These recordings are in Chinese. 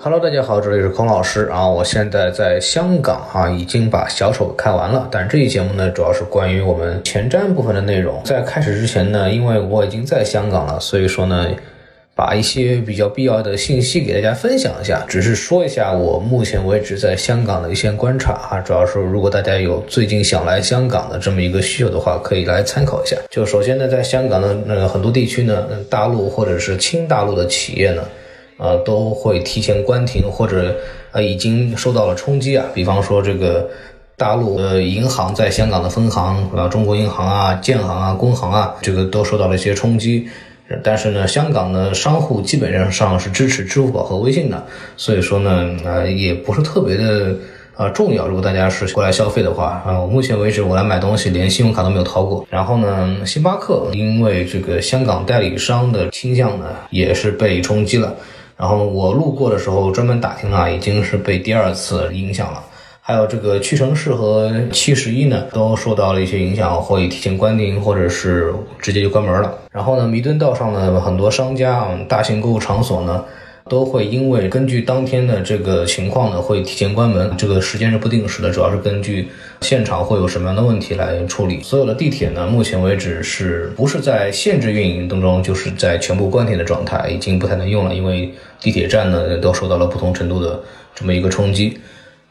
Hello，大家好，这里是孔老师啊，我现在在香港啊，已经把小丑看完了。但这期节目呢，主要是关于我们前瞻部分的内容。在开始之前呢，因为我已经在香港了，所以说呢，把一些比较必要的信息给大家分享一下。只是说一下我目前为止在香港的一些观察啊，主要是如果大家有最近想来香港的这么一个需求的话，可以来参考一下。就首先呢，在香港的呃很多地区呢，大陆或者是轻大陆的企业呢。呃，都会提前关停，或者呃已经受到了冲击啊。比方说，这个大陆的银行在香港的分行啊，中国银行啊、建行啊、工行啊，这个都受到了一些冲击。但是呢，香港的商户基本上是支持支付宝和微信的，所以说呢，呃，也不是特别的呃重要。如果大家是过来消费的话，啊，目前为止我来买东西连信用卡都没有掏过。然后呢，星巴克因为这个香港代理商的倾向呢，也是被冲击了。然后我路过的时候专门打听了，已经是被第二次影响了。还有这个屈臣氏和七十一呢，都受到了一些影响，会提前关停，或者是直接就关门了。然后呢，弥敦道上呢，很多商家啊、大型购物场所呢。都会因为根据当天的这个情况呢，会提前关门。这个时间是不定时的，主要是根据现场会有什么样的问题来处理。所有的地铁呢，目前为止是不是在限制运营当中，就是在全部关停的状态，已经不太能用了。因为地铁站呢都受到了不同程度的这么一个冲击。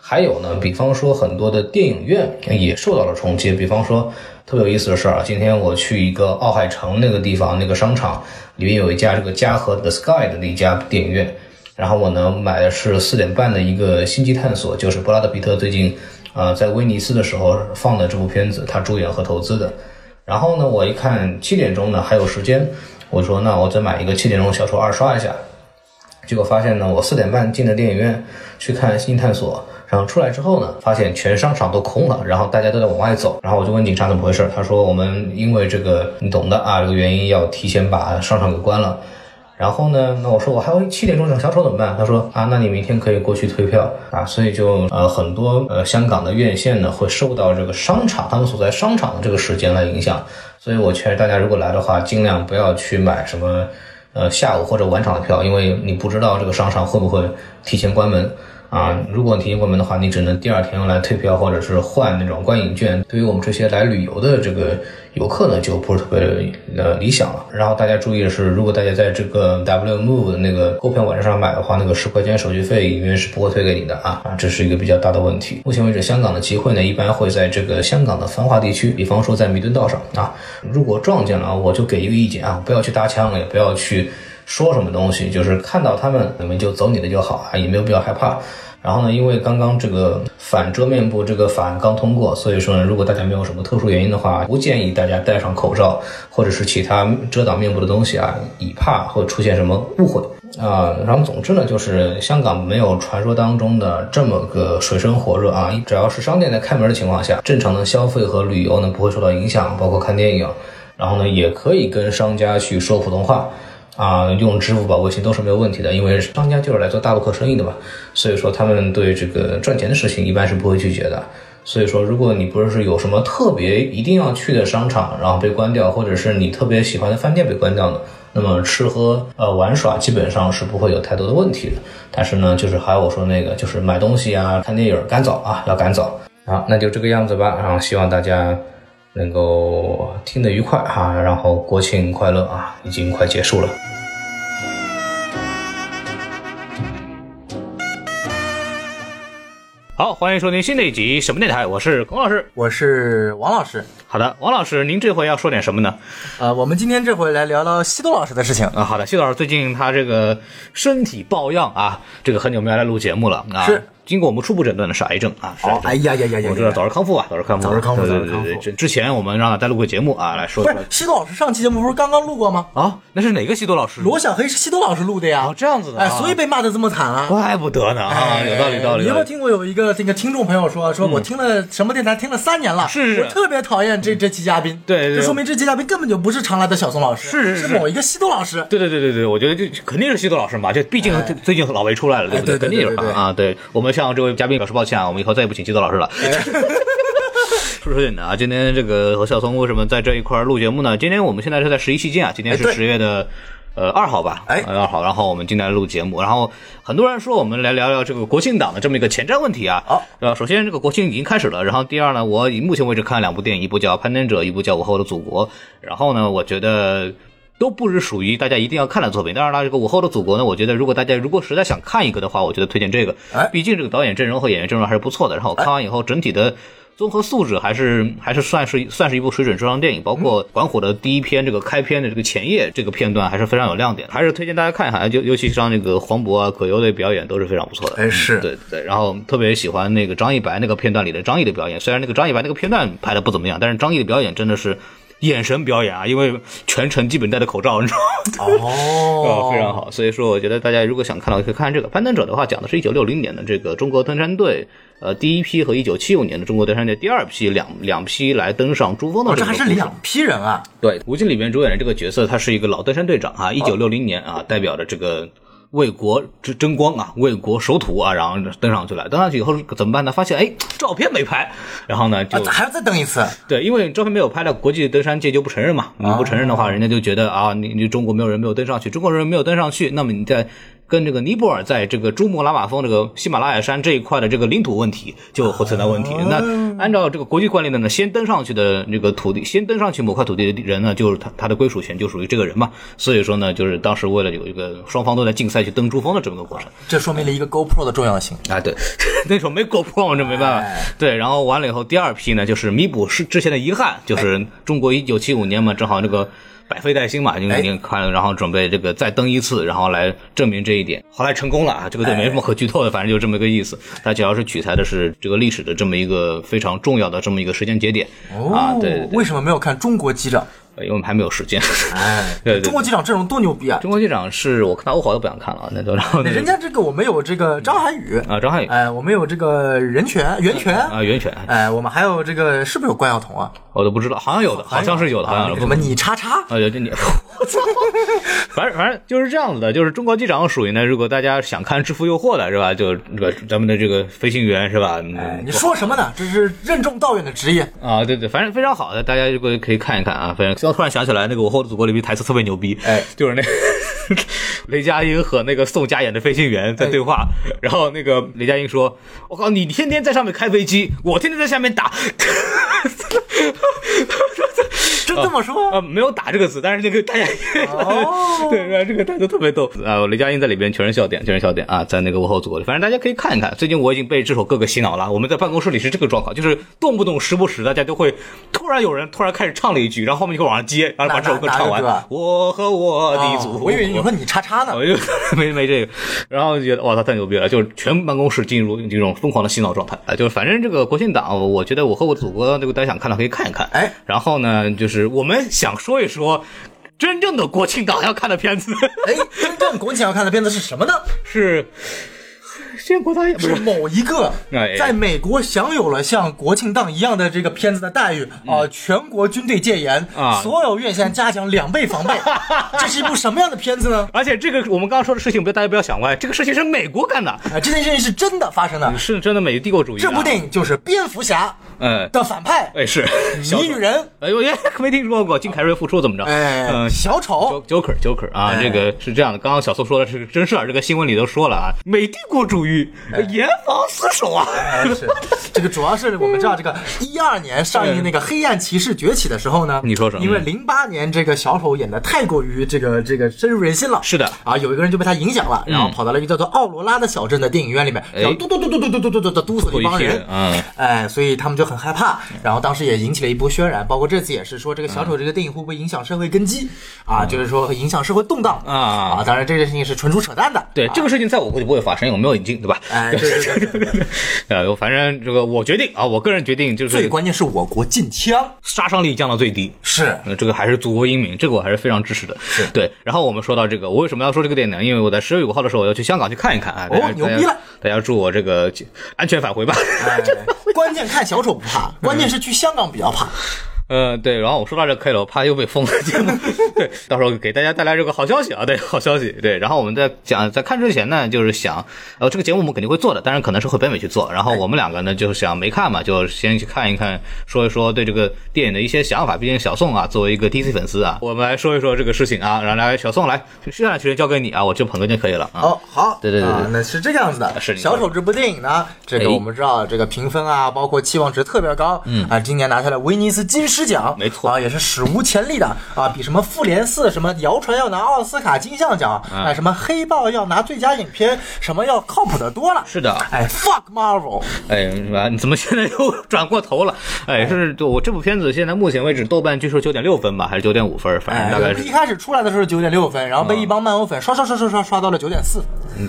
还有呢，比方说很多的电影院也受到了冲击。比方说特别有意思的事儿啊，今天我去一个奥海城那个地方那个商场。里面有一家这个嘉禾 The Sky 的那家电影院，然后我呢买的是四点半的一个《星际探索》，就是布拉德皮特最近呃在威尼斯的时候放的这部片子，他主演和投资的。然后呢，我一看七点钟呢还有时间，我说那我再买一个七点钟小丑二刷一下。结果发现呢，我四点半进的电影院去看《星际探索》。然后出来之后呢，发现全商场都空了，然后大家都在往外走。然后我就问警察怎么回事，他说我们因为这个你懂的啊，这个原因要提前把商场给关了。然后呢，那我说我还有七点钟场小丑怎么办？他说啊，那你明天可以过去退票啊。所以就呃很多呃香港的院线呢会受到这个商场他们所在商场的这个时间来影响。所以我劝大家如果来的话，尽量不要去买什么呃下午或者晚场的票，因为你不知道这个商场会不会提前关门。啊，如果你提前关门的话，你只能第二天用来退票或者是换那种观影券。对于我们这些来旅游的这个游客呢，就不是特别呃理想了。然后大家注意的是，如果大家在这个 W Move 的那个购票网站上买的话，那个十块钱手续费应该是不会退给你的啊啊，这是一个比较大的问题。目前为止，香港的集会呢，一般会在这个香港的繁华地区，比方说在弥敦道上啊。如果撞见了，我就给一个意见啊，不要去搭腔，也不要去。说什么东西，就是看到他们，你们就走你的就好啊，也没有必要害怕。然后呢，因为刚刚这个反遮面部这个法案刚通过，所以说呢，如果大家没有什么特殊原因的话，不建议大家戴上口罩或者是其他遮挡面部的东西啊，以怕会出现什么误会啊。然后总之呢，就是香港没有传说当中的这么个水深火热啊，只要是商店在开门的情况下，正常的消费和旅游呢不会受到影响，包括看电影，然后呢也可以跟商家去说普通话。啊，用支付宝、微信都是没有问题的，因为商家就是来做大陆客生意的嘛，所以说他们对这个赚钱的事情一般是不会拒绝的。所以说，如果你不是有什么特别一定要去的商场，然后被关掉，或者是你特别喜欢的饭店被关掉的，那么吃喝呃玩耍基本上是不会有太多的问题的。但是呢，就是还有我说那个，就是买东西啊、看电影赶早啊，要赶早。好，那就这个样子吧，然后希望大家。能够听得愉快哈，然后国庆快乐啊，已经快结束了。好，欢迎收听新的一集什么电台，我是孔老师，我是王老师。好的，王老师，您这回要说点什么呢？呃，我们今天这回来聊聊西多老师的事情啊。好的，西多老师最近他这个身体抱恙啊，这个很久没来录节目了啊。是。经过我们初步诊断的是癌症啊！哦，哎呀呀呀呀！我知道早日康复啊，早日康复，早日康复，对对对对。之前我们让他再录个节目啊，来说。不是西多老师上期节目不是刚刚录过吗？啊，那是哪个西多老师？罗小黑是西多老师录的呀。哦，这样子的。哎，所以被骂的这么惨啊！怪不得呢啊，有道理道理。你有没有听过有一个这个听众朋友说，说我听了什么电台听了三年了，是是，我特别讨厌这这期嘉宾。对对。这说明这期嘉宾根本就不是常来的小宋老师，是是是某一个西多老师。对对对对对，我觉得就肯定是西多老师嘛，这毕竟最近老魏出来了，对不对？肯定有他啊。对我们向这位嘉宾表示。抱歉啊，我们以后再也不请基多老师了。说说点的啊，今天这个和小松为什么在这一块儿录节目呢？今天我们现在是在十一期间啊，今天是十月的。呃，二号吧，哎呃二号，然后我们今天来录节目，然后很多人说我们来聊聊这个国庆档的这么一个前瞻问题啊。好呃，首先这个国庆已经开始了，然后第二呢，我以目前为止看了两部电影，一部叫《攀登者》，一部叫《我和我的祖国》，然后呢，我觉得都不是属于大家一定要看的作品。当然了，这个《午后的祖国》呢，我觉得如果大家如果实在想看一个的话，我觉得推荐这个。哎毕竟这个导演阵容和演员阵容还是不错的。然后我看完以后，整体的综合素质还是还是算是算是一部水准之上的电影。包括管虎的第一篇这个开篇的这个前夜这个片段还是非常有亮点，还是推荐大家看一下。就尤其像那个黄渤啊、葛优的表演都是非常不错的。哎是嗯对对。然后特别喜欢那个张一白那个片段里的张译的表演，虽然那个张一白那个片段拍的不怎么样，但是张译的表演真的是。眼神表演啊，因为全程基本戴着口罩，你知道吗？哦呃，非常好。所以说，我觉得大家如果想看的话，可以看看这个《攀登者》的话，讲的是一九六零年的这个中国登山队，呃，第一批和一九七五年的中国登山队第二批两两批来登上珠峰的哦，这个故事这还是两批人啊！对，吴京里面主演的这个角色，他是一个老登山队长啊，一九六零年啊，代表着这个。为国争争光啊，为国守土啊，然后登上去了。登上去以后怎么办呢？发现哎，照片没拍，然后呢就啊，还要再登一次。对，因为照片没有拍了，国际登山界就不承认嘛。你不承认的话，人家就觉得啊，你你中国没有人没有登上去，中国人没有登上去，那么你在跟这个尼泊尔在这个珠穆朗玛峰这个喜马拉雅山这一块的这个领土问题就会存在问题。那按照这个国际惯例的呢，先登上去的那个土地，先登上去某块土地的人呢，就是他他的归属权就属于这个人嘛。所以说呢，就是当时为了有一个双方都在竞赛去登珠峰的这么个过程。这说明了一个 GoPro 的重要性。啊，对，那时候没 GoPro，这没办法。哎对，然后完了以后，第二批呢，就是弥补是之前的遗憾，就是中国一九七五年嘛，正好那个百废待兴嘛，就哎你看，然后准备这个再登一次，然后来证明这一点。后来成功了啊，这个就没什么可剧透的，反正就这么一个意思。它主要是取材的是这个历史的这么一个非常重要的这么一个时间节点啊，对，为什么没有看中国机长？因为我们还没有时间。哎，对对对中国机长阵容多牛逼啊！中国机长是我看到欧豪都不想看了，那都然后那人家这个我们有这个张涵予，啊张涵予哎，我们有这个任泉、袁泉，啊袁泉，哎，我们还有这个是不是有关晓彤啊？我都不知道，好像有的，好像是有的，好像什么你叉叉，啊，有这你，我操！反正反正就是这样子的，就是中国机长属于呢，如果大家想看《制服诱惑》的是吧？就这个咱们的这个飞行员是吧？嗯哎，你说什么呢？这是任重道远的职业。啊，对对，反正非常好的，大家如果可以看一看啊。反正突然想起来，那个《我和我的祖国》里面台词特别牛逼，哎，就是那 雷佳音和那个宋佳演的飞行员在对话，然后那个雷佳音说：“我靠，你天天在上面开飞机，我天天在下面打。”真这么说？啊，没有打这个字，但是那个大家哦 对，然后这个态度特别逗啊！雷佳音在里边全是笑点，全是笑点啊，在那个幕后组里，反正大家可以看一看。最近我已经被这首歌给洗脑了，我们在办公室里是这个状况，就是动不动时不时大家就会突然有人突然开始唱了一句，然后后面就会往上接，然后把这首歌唱完。我和我的祖国，哦我以为你说你叉叉呢。我就 没没这个，然后就觉得哇，他太牛逼了，就是全办公室进入这种疯狂的洗脑状态啊！就是反正这个国庆档，我觉得我和我祖国，这个大家想看的可以看一看。哎，然后呢，就是我们想说一说真正的国庆档要看的片子哎，真正国庆要看的片子是什么呢？是建国大业，不是。是某一个哎。在美国享有了像国庆档一样的这个片子的待遇啊、全国军队戒严啊。所有院线加强两倍防备，这是一部什么样的片子呢？而且这个我们刚刚说的事情，不要大家不要想歪，这个事情是美国干的，啊，这件事情是真的发生的。是真的美帝国主义、啊。这部电影就是蝙蝠侠嗯，的反派哎是。小谜语人，哎呦耶，没听说过金凯瑞复出怎么着？哎，嗯，小丑，Joker Joker 啊，哎。这个是这样的，刚刚小宋说的是真事儿，这个新闻里都说了啊，美帝国主义严防死守啊。这个主要是我们知道这个一二年上映那个《黑暗骑士崛起》的时候呢，你说什么？因为零八年这个小丑演的太过于这个这个深入人心了，是的。啊，有一个人就被他影响了，然后跑到了一个叫做奥罗拉的小镇的电影院里面，然后嘟嘟嘟嘟嘟嘟嘟嘟嘟嘟嘟死了一帮人，嗯，哎，所以他们就很害怕，然后当时也引起了一波渲染，包括这次也是说这个小丑这个电影会不会影响社会根基啊，就是说会影响社会动荡啊啊，当然这件事情是纯属扯淡的，对，这个事情在我估计不会发生，因为我没有引进，对吧？哎，对对对对对，呃，反正这个我决定啊，我个人决定就是最关键是我国禁枪杀伤力降到最低。是。呃，这个还是祖国英明，这个我还是非常支持的。对。然后我们说到这个，我为什么要说这个电影呢？因为我在十月五号的时候我要去香港去看一看啊。哦牛逼了！大家祝我这个安全返回吧。哎，关键看小丑不怕，关键是去香港比较怕。呃，对，然后我说到这可以了，我怕又被封了节目。对，到时候给大家带来这个好消息啊，对，好消息。对，然后我们在讲在看之前呢，就是想，呃，这个节目我们肯定会做的，当然可能是会北美去做。然后我们两个呢，就是想没看嘛，就先去看一看，说一说对这个电影的一些想法。毕竟小宋啊，作为一个 DC 粉丝啊，我们来说一说这个事情啊。然后来，小宋来，剩下的时间交给你啊，我就捧哏就可以了啊。哦，好，对对对对啊那是这个样子的。是小丑这部电影呢，这个哎我们知道，这个评分啊，包括期望值特别高，嗯啊，今年拿下了威尼斯金狮奖，没错啊，也是史无前例的啊，比什么复联四什么谣传要拿奥斯卡金像奖，哎，什么黑豹要拿最佳影片，什么要靠谱的多了。是的，哎，fuck Marvel，哎，啊，你怎么现在又 转过头了？哎，是就我这部片子现在目前为止豆瓣据说九点六分吧，还是九点五分，反哎正大概是一开始出来的时候九点六分，然后被一帮漫威粉刷刷刷刷刷刷到了九点四。嗯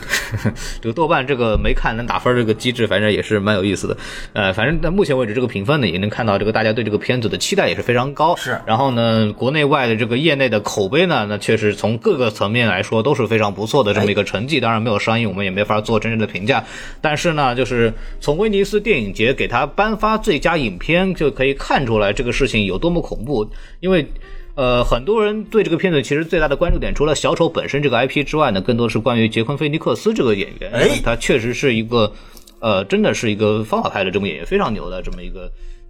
这个豆瓣这个没看能打分这个机制，反正也是蛮有意思的。呃，反正到目前为止，这个评分呢，也能看到这个大家对这个片子的期待也是非常高。是然后呢，国内外的这个业内的口碑呢，那确实从各个层面来说都是非常不错的这么一个成绩。当然没有上映，我们也没法做真正的评价。但是呢，就是从威尼斯电影节给他颁发最佳影片，就可以看出来这个事情有多么恐怖。因为呃，很多人对这个片子其实最大的关注点，除了小丑本身这个 IP 之外呢，更多是关于杰昆·菲尼克斯这个演员。哎他确实是一个，呃，真的是一个方法派的这么演员，非常牛的这么一个。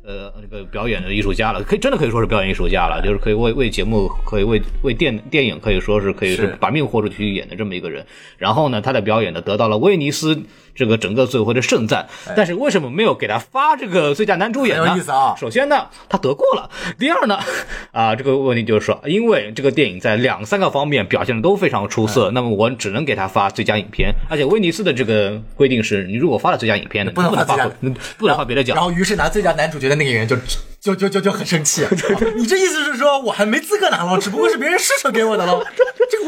呃，那个表演的艺术家了，可以真的可以说是表演艺术家了，就是可以为为节目，可以为为电电影，可以说是可以是是把命豁出去演的这么一个人。然后呢，他的表演呢得到了威尼斯这个整个组委会的盛赞，但是为什么没有给他发这个最佳男主演呢？有意思啊首先呢，他得过了；第二呢，啊，这个问题就是说，因为这个电影在两三个方面表现的都非常出嗯色，那么我只能给他发最佳影片。而且威尼斯的这个规定是，你如果发了最佳影片呢，不能发发最佳嗯不能发别的奖然。后，于是拿最佳男主角的那个演员就就就就就很生气、啊。你这意思是说我还没资格拿了，只不过是别人施舍给我的喽？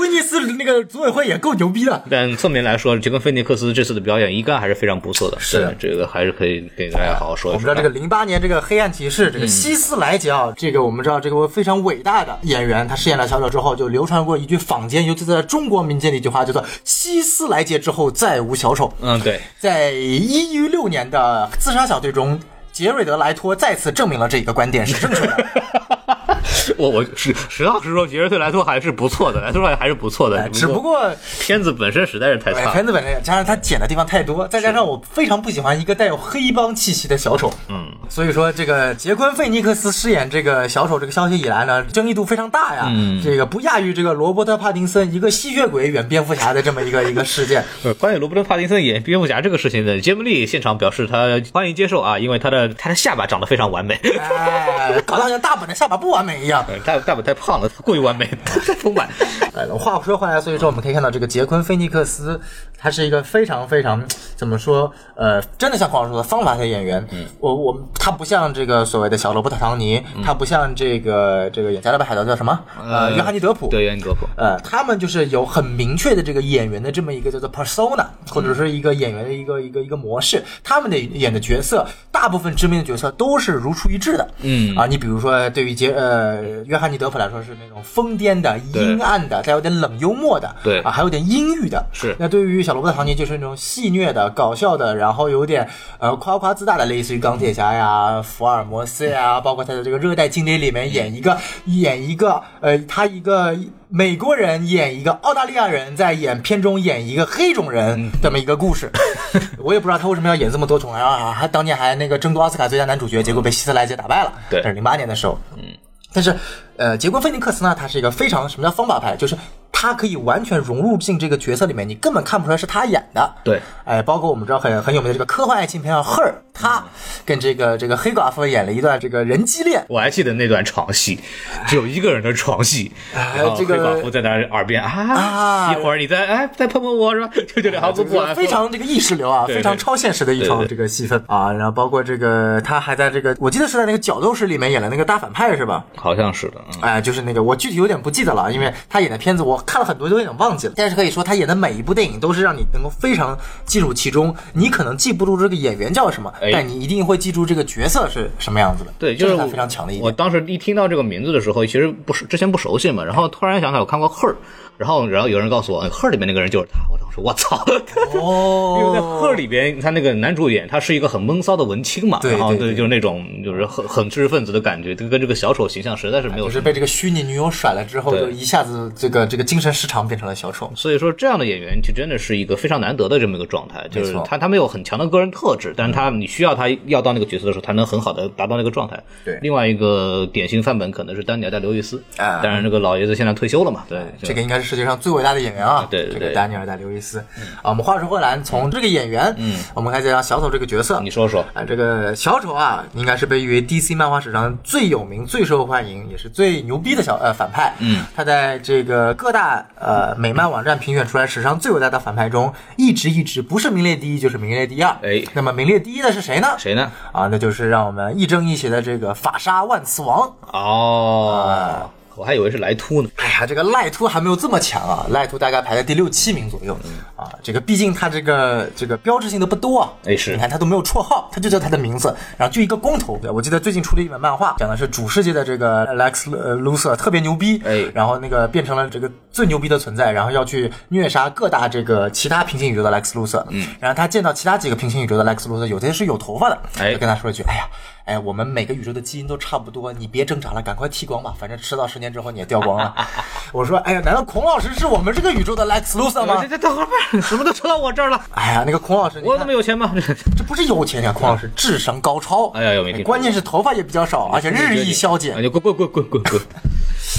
这个威尼斯那个组委会也够牛逼的。但侧面来说，杰昆·菲尼克斯这次的表演应该还是非常不错的，是对这个还是可以给大家好好说一说。我们知道这个零八年这个黑暗骑士，这个希斯莱杰啊，这个我们知道这个非常伟大的演员，他饰演了小丑之后，就流传过一句坊间，尤其在中国民间的一句话，叫做“希斯莱杰之后再无小丑”。嗯，对，在一一六年的自杀小队中。杰瑞德·莱托再次证明了这一个观点是正确的。我我实实话实说，杰瑞对·莱托还是不错的，莱托还是不错的，哎只不过片子本身实在是太哎，差了。片子本身加上他剪的地方太多，再加上我非常不喜欢一个带有黑帮气息的小丑，嗯，所以说这个杰昆·费尼克斯饰演这个小丑这个消息以来呢，争议度非常大呀，嗯这个不亚于这个罗伯特·帕丁森一个吸血鬼演蝙蝠侠的这么一个一个事件。呃，关于罗伯特·帕丁森演蝙蝠侠这个事情呢，杰姆利现场表示他欢迎接受啊，因为他的他的下巴长得非常完美，哎，搞得好像大本的下巴不完美一样。呃大大本太胖了，过于完美，太丰满。哎，话说回来，所以说我们可以看到这个杰昆·菲尼克斯，他是一个非常非常 怎么说，呃，真的像黄老师说的方法的演员。嗯，我我他不像这个所谓的小罗伯特·唐尼，他不像这个这个演加勒比海盗叫什么？呃，约翰尼·德普。对，约翰尼·德普。呃，他们就是有很明确的这个演员的这么一个叫做 persona，或者是一个演员的一个一个一个模式。他们的演的角色，大部分知名的角色都是如出一辙的。嗯啊，你比如说对于杰呃约翰尼德普来说是那种疯癫的、阴暗的，带有点冷幽默的，对啊，还有点阴郁的。是那对于小罗伯特唐尼就是那种戏谑的、搞笑的，然后有点呃夸夸自大的，类似于钢铁侠呀、福尔摩斯呀，包括他的这个热带精灵里面演一个演一个呃他一个。美国人演一个澳大利亚人，在演片中演一个黑种人这么一个故事，我也不知道他为什么要演这么多种啊！他当年还那个争夺奥斯卡最佳男主角，结果被希斯莱杰打败了。对这是零八年的时候。嗯，但是呃，杰昆·菲尼克斯呢，他是一个非常什么叫方法派，就是他可以完全融入进这个角色里面，你根本看不出来是他演的。对，哎，包括我们知道很很有名的这个科幻爱情片啊，《Her》，他跟这个这个黑寡妇演了一段这个人机恋。我还记得那段床戏，只有一个人的床戏，哎然后这个黑寡妇在那耳边啊，啊一会儿你再哎再碰碰我是吧？就这两行不不完，非常这个意识流啊，非常超现实的一场这个戏份啊，然后包括这个他还在这个，我记得是在那个角斗士里面演了那个大反派是吧？好像是的，嗯哎，就是那个，我具体有点不记得了，因为他演的片子我看了很多，都有点忘记了。但是可以说，他演的每一部电影都是让你能够非常进入其中。你可能记不住这个演员叫什么，但你一定会记住这个角色是什么样子的。对，就是是他非常强的一点。我当时一听到这个名字的时候，其实不是之前不熟悉嘛，然后突然想起来我看过《Her》，然后然后有人告诉我，《Her》里面那个人就是他，我当时我操，因为在《哦，里边，他那个男主演他是一个很闷骚的文青嘛，对然后对对。就是那种就是很很知识分子的感觉，这个跟这个小丑形象实在是没有是被这个虚拟女友甩了之后，就一下子这个这个精神失常，变成了小丑。所以说，这样的演员就真的是一个非常难得的这么一个状态，就是他他没有很强的个人特质，但是他你需要他要到那个角色的时候，他能很好的达到那个状态。对。另外一个典型范本可能是丹尼尔戴刘易斯，啊。当然这个老爷子现在退休了嘛，对，这个应该是世界上最伟大的演员啊！对对对这个丹尼尔戴刘易斯。啊，我们话说回来，从这个演员，嗯，我们开始讲小丑这个角色。你说说，啊，这个小丑啊，应该是被誉为 DC 漫画史上最有名、最受欢迎，也是最牛逼的小呃反派。嗯，他在这个各大呃美漫网站评选出来史上最伟大的反派中，一直一直不是名列第一，就是名列第二。哎那么名列第一的是谁呢？谁呢？啊，那就是让我们亦正亦邪的这个法沙万磁王。哦，我还以为是莱秃呢。哎呀，这个赖秃还没有这么强啊，赖秃大概排在第六七名左右嗯啊。这个毕竟他这个这个标志性的不多啊。哎是你看他都没有绰号，他就叫他的名字，然后就一个光头。我记得最近出了一本漫画，讲的是主世界的这个 Lex 呃 Luthor 特别牛逼，哎然后那个变成了这个最牛逼的存在，然后要去虐杀各大这个其他平行宇宙的 Lex Luthor。嗯，然后他见到其他几个平行宇宙的 Lex Luthor，有些是有头发的，哎就跟他说一句，哎呀。哎，我们每个宇宙的基因都差不多，你别挣扎了，赶快剃光吧，反正迟到十年之后你也掉光了。我说，哎呀，难道孔老师是我们这个宇宙的 Lex Luthor 吗这？这等会儿，什么都扯到我这儿了，哎呀，那个孔老师，我看那么有钱吗？这不是有钱呀，孔老师智商高超。哎呀有没听关键是头发也比较少，而且日益消减。哎，你滚滚滚滚滚滚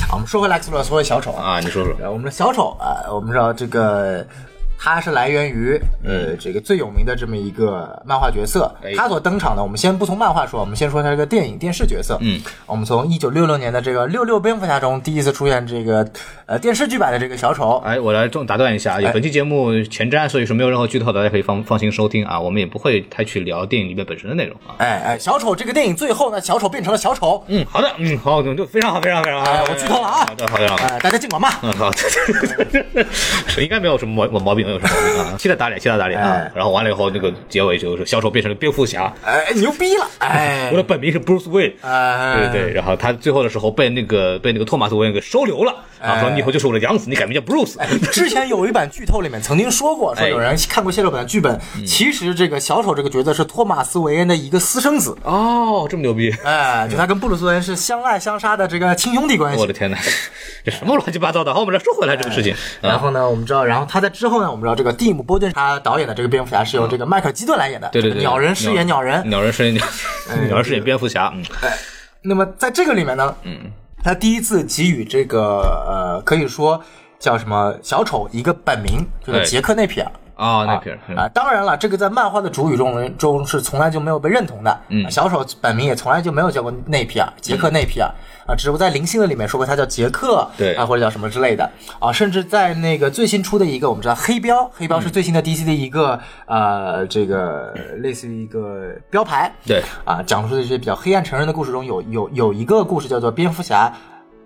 啊，我们说回 Lex Luthor，说回小丑啊，啊！你说说，呃我们的小丑啊、我们知道这个。他是来源于呃这个最有名的这么一个漫画角色哎，他所登场的，我们先不从漫画说，我们先说他这个电影电视角色。嗯，我们从一九六六年的这个六六蝙蝠侠中第一次出现这个呃电视剧版的这个小丑，哎，我来重打断一下，哎本期节目前瞻，所以说没有任何剧透，大家可以放放心收听啊。我们也不会太去聊电影里面本身的内容啊。哎哎，小丑这个电影最后呢，小丑变成了小丑，嗯，好的，嗯，好，就非常好，非常非常好。哎我剧透了啊好的，好的，好的。哎，大家尽管骂。嗯，好，是 应该没有什么毛毛病，没有什么毛病啊。期待打脸，期待打脸啊哎！然后完了以后，那个结尾就是小丑变成了蝙蝠侠，哎，牛逼了！哎我，的本名是 Bruce Wayne。哎，对对，然后他最后的时候被那个被那个托马斯·韦恩给收留了啊，哎说你以后就是我的养子，你改名叫 Bruce。之前有一版剧透里面曾经说过，说哎有人看过泄露版的剧本，其实这个小丑这个角色是托马斯·韦恩的一个私生子，哦，这么牛逼！哎，就他跟布鲁斯·韦恩是相爱相杀的这个亲兄弟关系。我的天哪，这什么乱七八糟的？好，我们来说回来这个事情啊。然后呢，我们知道，然后他在之后呢，我们知道这个蒂姆·波顿他导演的这个蝙蝠侠是由这个迈克尔·基顿来演的，对对对，鸟人饰演鸟人。鸟人饰演鸟，哎鸟人饰演蝙蝠侠。嗯，那么在这个里面呢，嗯，他第一次给予这个呃，可以说叫什么小丑一个本名，就是哎杰克内皮尔。啊，那片啊，当然了，这个在漫画的主语中中是从来就没有被认同的。嗯。小丑本名也从来就没有叫过内皮尔，杰克内皮尔啊，只不过在零星的里面说过他叫杰克，对。啊，或者叫什么之类的。啊，甚至在那个最新出的一个，我们知道黑标，黑标是最新的 DC 的一个、呃，这个类似于一个标牌，对。啊，讲述的一些比较黑暗成人的故事中有有有一个故事叫做蝙蝠侠。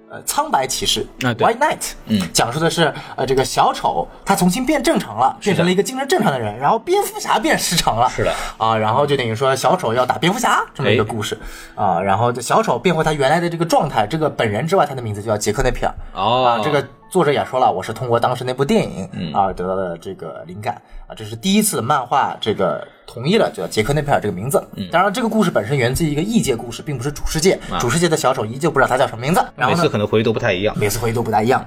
呃，苍白骑士啊对。White Knight，嗯。讲述的是呃这个小丑他重新变正常了，变成了一个精神正常的人，然后蝙蝠侠变失常了，是的。啊，然后就等于说小丑要打蝙蝠侠这么一个哎故事、啊，然后小丑变回他原来的这个状态，这个本人之外，他的名字就叫杰克内皮尔，哦。啊，这个作者也说了，我是通过当时那部电影、嗯。啊得到的这个灵感。啊，这是第一次漫画这个同意了就叫杰克内佩尔这个名字。嗯当然，这个故事本身源自于一个异界故事，并不是主世界，主世界的小丑依旧不知道他叫什么名字。每次可能回忆都不太一样。每次回忆都不太一样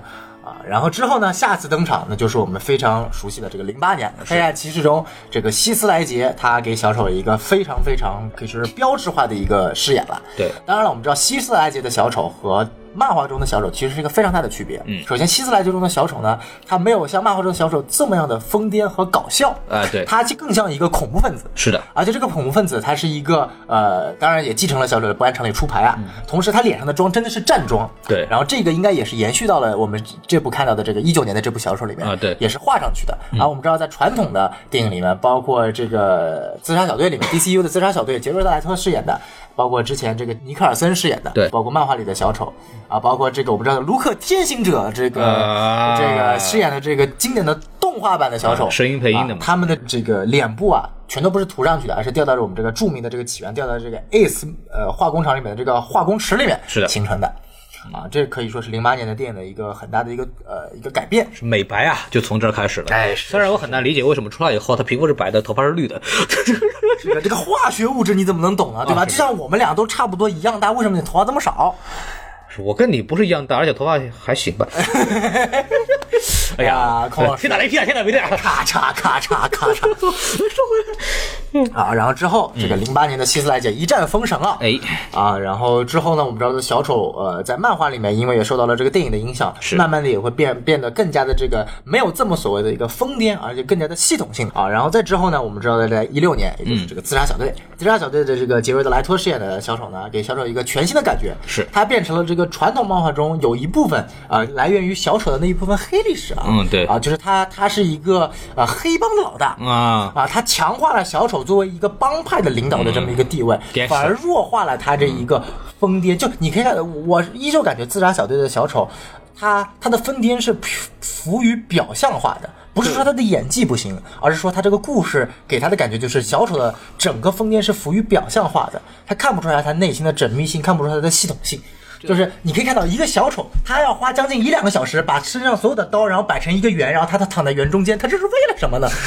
啊。然后之后呢，下次登场那就是我们非常熟悉的这个零八年《黑暗骑士》中，这个希斯莱杰他给小丑一个非常非常可以说是标志化的一个饰演了。对当然了，我们知道希斯莱杰的小丑和漫画中的小丑其实是一个非常大的区别。嗯，首先希斯莱杰中的小丑呢，他没有像漫画中的小丑这么样的疯癫和搞笑，啊对。他就更像一个恐怖分子。是的，而且这个恐怖分子他是一个呃，当然也继承了小丑的不按常理出牌啊，同时他脸上的妆真的是战妆，嗯对。然后这个应该也是延续到了我们这部看到的这个一九年的这部小丑里面啊对。也是画上去的。而我们知道在传统的电影里面，包括这个自杀小队里面，DCU 的自杀小队，杰瑞德莱特饰演的，包括之前这个尼克尔森饰演的，对包括漫画里的小丑啊，包括这个我不知道的卢克天行者这个、啊这个饰演的这个经典的动动画版的小丑，啊声音配音的嘛啊他们的这个脸部啊，全都不是涂上去的，而是掉到了我们这个著名的这个起源，掉到这个 Ace 呃化工厂里面的这个化工池里面是的形成的。啊，这可以说是零八年的电影的一个很大的一个呃一个改变。美白啊，就从这儿开始了。哎是虽然我很难理解为什么出来以后他皮肤是白的，头发是绿的。这个这个化学物质你怎么能懂呢？对吧？啊就像我们俩都差不多一样大，为什么你头发这么少？我跟你不是一样大，而且头发还行吧。哎呀啊，孔老师天打雷劈啊！天打雷劈啊！咔嚓咔嚓咔嚓。啊，然后之后这个零八年的希斯莱杰一战封神了。哎，啊，然后之后呢，我们知道的小丑，呃，在漫画里面，因为也受到了这个电影的影响，是慢慢的也会变变得更加的这个没有这么所谓的一个疯癫，而且更加的系统性啊。然后再之后呢，我们知道的在一六年，也就是这个自杀小队，自杀小队的这个杰瑞德莱托饰演的小丑呢，给小丑一个全新的感觉，是他变成了这个传统漫画中有一部分啊、呃来源于小丑的那一部分黑历史啊，嗯对啊，就是他他是一个呃黑帮的老大，啊，啊，他强化了小丑作为一个帮派的领导的这么一个地位，嗯反而弱化了他这一个疯癫。就你可以看，我依旧感觉自杀小队的小丑，他他的疯癫是浮于表象化的。不是说他的演技不行，而是说他这个故事给他的感觉就是小丑的整个疯癫是浮于表象化的，他看不出来他内心的缜密性，看不出来他的系统性。就是你可以看到一个小丑，他要花将近一两个小时把身上所有的刀，然后摆成一个圆，然后他他躺在圆中间，他这是为了什么呢？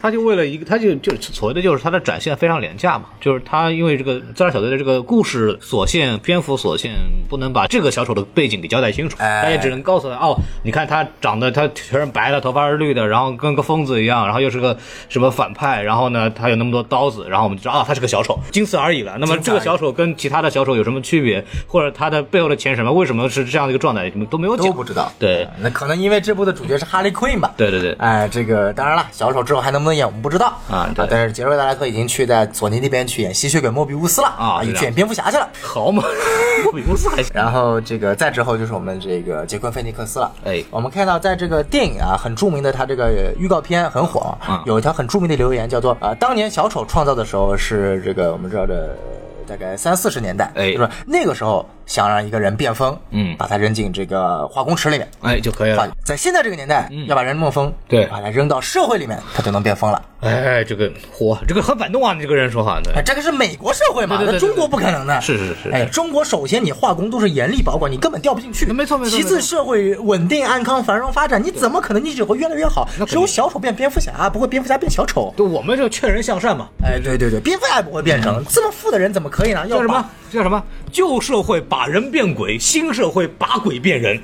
他就为了一个，他就就所谓的就是他的展现非常廉价嘛，就是他因为这个自杀小队的这个故事所限、篇幅所限，不能把这个小丑的背景给交代清楚，哎他也只能告诉他哦，你看他长得他全是白的，头发是绿的，然后跟个疯子一样，然后又是个什么反派，然后呢他有那么多刀子，然后我们就知道啊他是个小丑，仅此而已了。那么这个小丑跟其他的小丑有什么区别，或者他的背后的钱什么，为什么是这样的一个状态，你们都没有讲，都不知道。对那可能因为这部的主角是哈利·奎因吧。对对对，哎，这个当然了，小丑之后还能不能演我们不知道啊对但是杰瑞·德莱特已经去在索尼那边去演吸血鬼莫比乌斯了啊是的去演蝙蝠侠去了。好嘛，莫比乌斯还行。然后这个再之后就是我们这个杰昆·菲尼克斯了。哎我们看到在这个电影啊很著名的他这个预告片很火，嗯有一条很著名的留言叫做啊、当年小丑创造的时候是这个我们知道的。大概三四十年代，哎就是那个时候想让一个人变疯，嗯把他扔进这个化工池里面，哎就可以了。在现在这个年代，要把人弄疯，嗯对把他扔到社会里面，他就能变疯了。哎，这个嚯，这个很反动啊！你这个人说话的，哎，这个是美国社会嘛，对对对那中国不可能的。是是是哎，中国首先你化工都是严厉保管，你根本掉不进去。没错没错其次，社会稳定、安康、繁荣发展，你怎么可能你只会越来越好？只有小丑变蝙蝠侠，不会蝙蝠侠变小丑。就我们这个劝人向善嘛，哎，对对对，蝙蝠侠也不会变成这么富的人，怎么可以呢？要什么？叫什么？旧社会把人变鬼，新社会把鬼变人。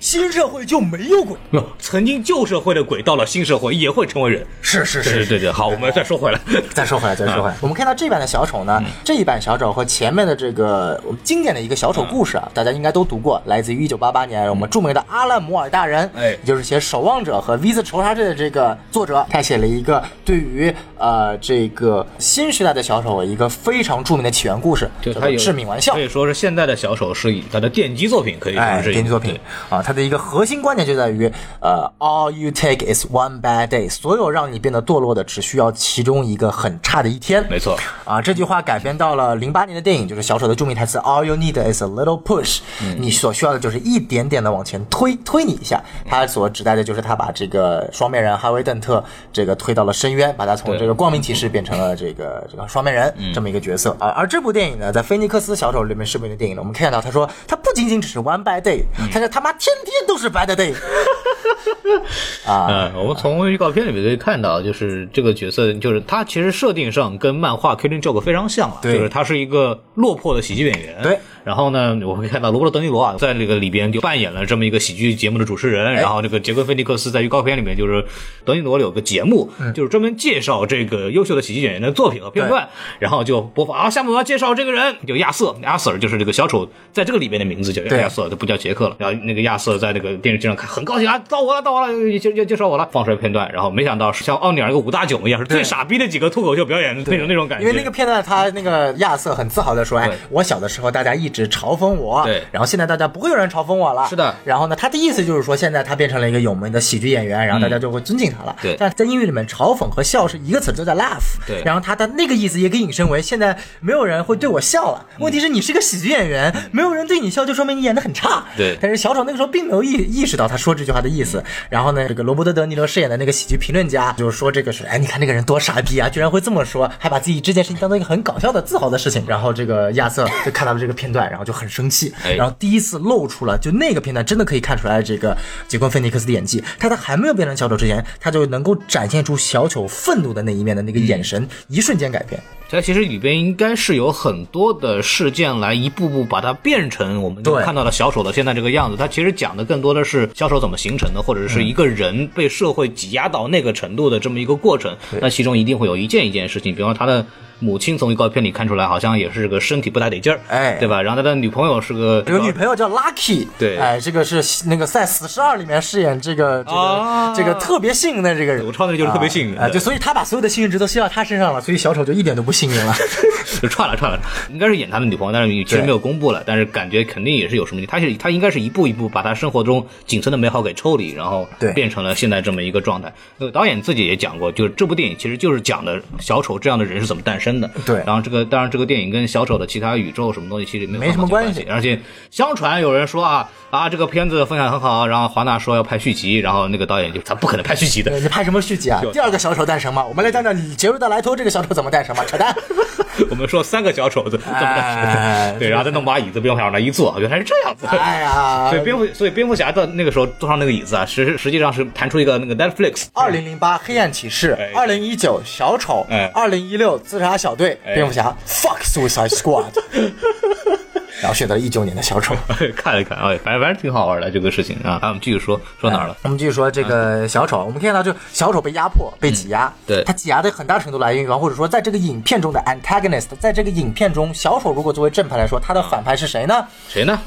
新社会就没有鬼。哟，曾经旧社会的鬼到了新社会也会成为人。是是是对对对，好，我们再说回来。再说回来，再说回来，我们看到这版的小丑呢，这一版小丑和前面的这个我们经典的一个小丑故事啊，大家应该都读过，来自于一九八八年我们著名的阿兰·摩尔大人，哎。也就是写《守望者》和《V 字仇杀队》的这个作者，他写了一个对于呃这个新时代的小丑一个非常著名的起源故事，叫做就他有《致命玩笑。可》。以说是现在的小丑是以他的奠基作品，可以说哎，是奠基作品。啊，它的一个核心观点就在于，呃，all you take is one bad day，所有让你变得堕落的，只需要其中一个很差的一天。没错。啊，这句话改编到了零八年的电影，就是小丑的著名台词 “All you need is a little push”，、你嗯所需要的就是一点点的往前推，推你一下。他所指代的就是他把这个双面人哈维·邓特这个推到了深渊，把他从这个光明骑士变成了这个这个双面人、嗯这么一个角色。而而这部电影呢，在菲尼克斯小丑里面饰演的电影呢，我们看到他说，他不仅仅只是 one bad day，、他嗯是他妈天天都是 bad day。啊，嗯，我们从预告片里面可以看到，就是这个角色，就是他其实设定上跟漫画《Killing Joke》非常像了，对就是他是一个落魄的喜剧演员。对。然后呢，我会看到罗伯特·德尼罗啊，在这个里边就扮演了这么一个喜剧节目的主持人。然后这个杰克·菲尼克斯在预告片里面就是德尼罗有个节目，就是专门介绍这个优秀的喜剧演员的作品和片段，然后就播放啊，下面我要介绍这个人，就亚瑟，亚瑟就是这个小丑在这个里边的名字叫亚瑟，就不叫杰克了。然后那个亚瑟在那个电视机上看，很高兴啊，到我了，到我了，就就就说我了，放出来片段，然后没想到是像奥尼尔那个五大囧一样，是最傻逼的几个脱口秀表演的那种那种感觉。因为那个片段，他那个亚瑟很自豪的说：“哎，我小的时候大家一直嘲讽我，对然后现在大家不会有人嘲讽我了。”是的然后呢，他的意思就是说，现在他变成了一个有名的喜剧演员，然后大家就会尊敬他了。对但在英语里面，嘲讽和笑是一个词，就在 laugh。对然后他的那个意思也可以引申为，现在没有人会对我笑了，问题是你是个喜剧演员，没有人对你笑，就说明你演的很差。对但是小丑那个时候并没有意意识到他说这句话的意思。然后呢，这个罗伯特·德尼罗饰演的那个喜剧评论家就是说这个是，哎，你看那个人多傻逼啊，居然会这么说，还把自己这件事情当做一个很搞笑的、自豪的事情。然后这个亚瑟就看到了这个片段，然后就很生气，哎然后第一次露出了就那个片段，真的可以看出来这个杰昆·菲尼克斯的演技。他在还没有变成小丑之前，他就能够展现出小丑愤怒的那一面的那个眼神，一瞬间改变。它其实里边应该是有很多的事件来一步步把它变成我们就看到的小丑的现在这个样子。它其实讲的更多的是小丑怎么形成的，或者是一个人被社会挤压到那个程度的这么一个过程。那其中一定会有一件一件事情，比方说他的。母亲从预告片里看出来，好像也是个身体不太得劲儿，哎对吧？然后他的女朋友是个这个女朋友叫 Lucky，对哎，这个是那个在《死侍二》里面饰演这个这个、啊这个特别幸运的这个人，我超能力就是特别幸运啊，哎就所以他把所有的幸运值都吸到他身上了，所以小丑就一点都不幸运了。就串了串了，应该是演他的女朋友，但是其实没有公布了，但是感觉肯定也是有什么。他是他应该是一步一步把他生活中仅存的美好给抽离，然后对变成了现在这么一个状态。那个导演自己也讲过，就是这部电影其实就是讲的小丑这样的人是怎么诞生的。对然后这个当然这个电影跟小丑的其他宇宙什么东西其实没什么关关系而且相传有人说啊啊这个片子分享很好，然后华纳说要拍续集，然后那个导演就他不可能拍续集的，你拍什么续集啊？第二个小丑诞生吗？我们来讲讲杰瑞的来头这个小丑怎么诞生吗？扯淡！我们说三个小丑子怎么的？哎对，然后再弄把椅子，蝙蝠侠往那一坐，原来是这样子。哎呀 所以，蝙蝠，所以蝙蝠侠的那个时候坐上那个椅子啊，实实际上是弹出一个那个 Netflix。二零零八黑暗骑士哎，二零一九小丑哎，二零一六自杀小队，哎蝙蝠侠 fuck Suicide Squad，然后选择了一九年的小丑。看了看，哎，反正反正挺好玩的这个事情啊。啊，我们继续说说哪儿了？我们继续说这个小丑，我们看到就小丑被压迫、被挤压，嗯对他挤压的很大程度来源于，或者说在这个影片中的 antagonist，在这个影片中，小丑如果作为正派来说，他的反派是谁呢？谁呢？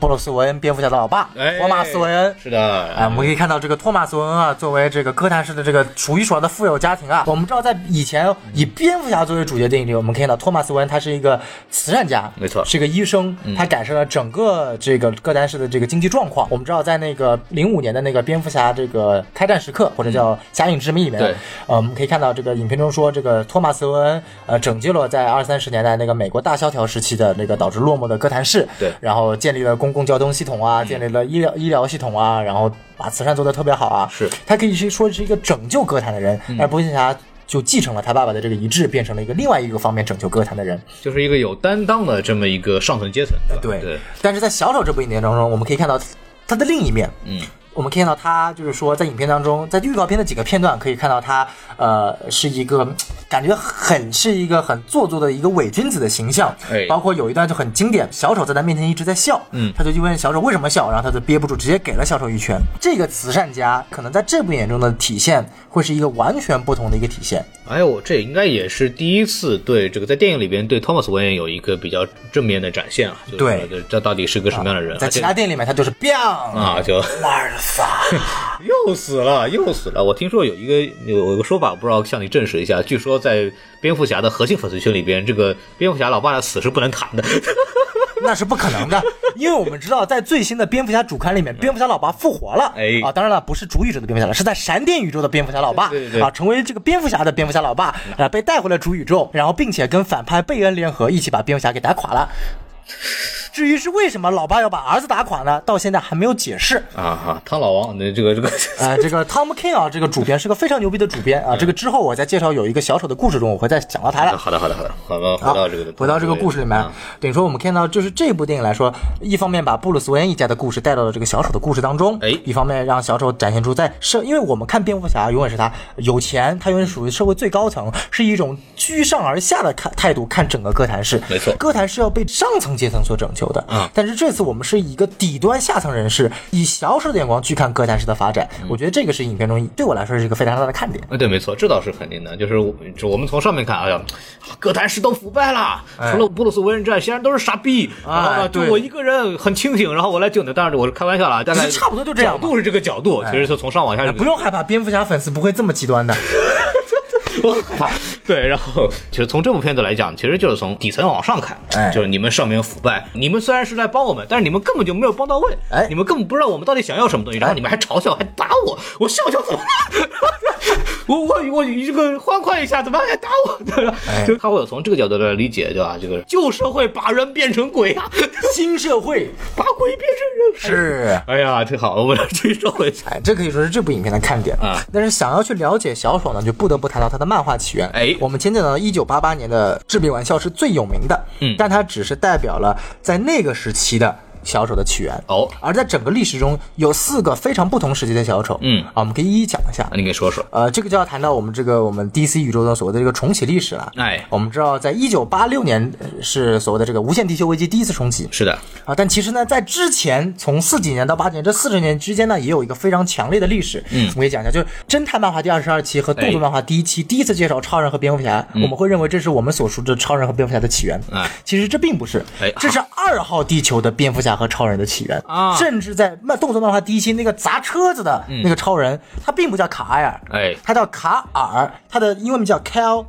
布鲁斯·韦恩，蝙蝠侠的老爸，哎，托马斯·韦恩。是的，哎，我们可以看到这个托马斯·韦恩啊，作为这个哥谭市的这个数一数二的富有家庭啊，我们知道在以前以蝙蝠侠作为主角电影里，我们可以看到托马斯·韦恩他是一个慈善家，没错。是一个医生，他改善了整个这个哥谭市的这个经济状况。我们知道在那个零五年的那个蝙蝠侠这个开战时刻，或者叫《侠影之谜》里面，对。呃，我们可以看到这个影片中说，这个托马斯·韦恩呃拯救了在二三十年代那个美国大萧条时期的那个导致落寞的哥谭市，对。然后建立了公共交通系统啊，建立了医疗医疗系统啊，然后把慈善做得特别好啊。是他可以是说是一个拯救歌坛的人，而蝙蝠侠就继承了他爸爸的这个遗志，变成了一个另外一个方面拯救歌坛的人。就是一个有担当的这么一个上层阶层。吧对，对，但是在小丑这部影片当中，我们可以看到他的另一面。嗯，我们看到他就是说，在影片当中，在预告片的几个片段可以看到他，呃，是一个感觉很是一个很做作的一个伪君子的形象。哎包括有一段就很经典，小丑在他面前一直在笑，嗯他就去问小丑为什么笑，然后他就憋不住，直接给了小丑一拳。这个慈善家可能在这部电影中的体现会是一个完全不同的一个体现。哎呦，这应该也是第一次对这个在电影里边对托马斯·韦恩有一个比较正面的展现啊。就是对这到底是个什么样的人？在其他电影里面，他就是 biang 啊，就 又死了，又死了。我听说有一个有有一个说法，不知道向你证实一下。据说在蝙蝠侠的核心粉丝群里边，这个蝙蝠侠老爸的死是不能谈的。那是不可能的，因为我们知道，在最新的蝙蝠侠主刊里面，蝙蝠侠老爸复活了。哎啊，当然了，不是主宇宙的蝙蝠侠了，是在闪电宇宙的蝙蝠侠老爸。啊，成为这个蝙蝠侠的蝙蝠侠老爸，啊，被带回了主宇宙，然后并且跟反派贝恩联合，一起把蝙蝠侠给打垮了。至于是为什么老爸要把儿子打垮呢？到现在还没有解释。啊哈，汤老王，那这个这个，呃，这个 Tom King 啊，这个主编是个非常牛逼的主编啊。这个之后我在介绍有一个小丑的故事中，我会再讲到他了。好的好的好的，好的，回到这个回到这个故事里面啊，等于说我们看到，就是这部电影来说，一方面把布鲁斯韦恩一家的故事带到了这个小丑的故事当中，哎一方面让小丑展现出在社，因为我们看蝙蝠侠永远是他有钱，他永远属于社会最高层，是一种居上而下的看态度看整个哥谭市，没错哥谭市要被上层阶层所拯救的，啊但是这次我们是以一个底端下层人士，以小丑的眼光去看哥谭市的发展，嗯我觉得这个是影片中对我来说是一个非常大的看点。啊，对，没错，这倒是肯定的。就是我们从上面看，哎呀，哥谭市都腐败了，除了布鲁斯韦恩之外，其他人都是傻逼。然后呢，就我一个人很清醒，然后我来救你。当然，我是开玩笑了，但是差不多就这样嘛角度是这个角度，其实是从上往下不用害怕，蝙蝠侠粉丝不会这么极端的。对，然后其实从这部片子来讲，其实就是从底层往上看，哎就是你们上面腐败，你们虽然是在帮我们，但是你们根本就没有帮到位，哎你们根本不知道我们到底想要什么东西，然后你们还嘲笑，还打我，我笑笑怎么了？我我我这个欢快一下，怎么还打我？对吧？哎就他会有从这个角度来理解，对吧？这个旧社会把人变成鬼啊，新社会把鬼变成人，是。哎呀，这好，我们继续说回去。哎，这可以说是这部影片的看点啊但是想要去了解小丑呢，就不得不谈到他的漫画起源。哎我们前讲到一九八八年的《致命玩笑》是最有名的，嗯。但它只是代表了在那个时期的小丑的起源。哦而在整个历史中有四个非常不同时期的小丑。嗯啊，我们可以一一讲一下。你给说说。呃，这个就要谈到我们这个我们 DC 宇宙的所谓的这个重启历史了。哎我们知道，在一九八六年呃是所谓的这个无限地球危机第一次重启。是的，啊，但其实呢，在之前从四几年到八几年这四十年之间呢，也有一个非常强烈的历史。嗯我给你讲一下，就是侦探漫画第二十二期和动作漫画第一期、第一次介绍超人和蝙蝠侠，我们会认为这是我们所熟知的超人和蝙蝠侠的起源。哎其实这并不是哎，这是二号地球的蝙蝠侠和超人的起源啊。甚至在漫动作漫画第一期那个砸车子的那个超人，他并不叫卡埃尔，哎。他叫卡尔，他的英文名叫 Cal。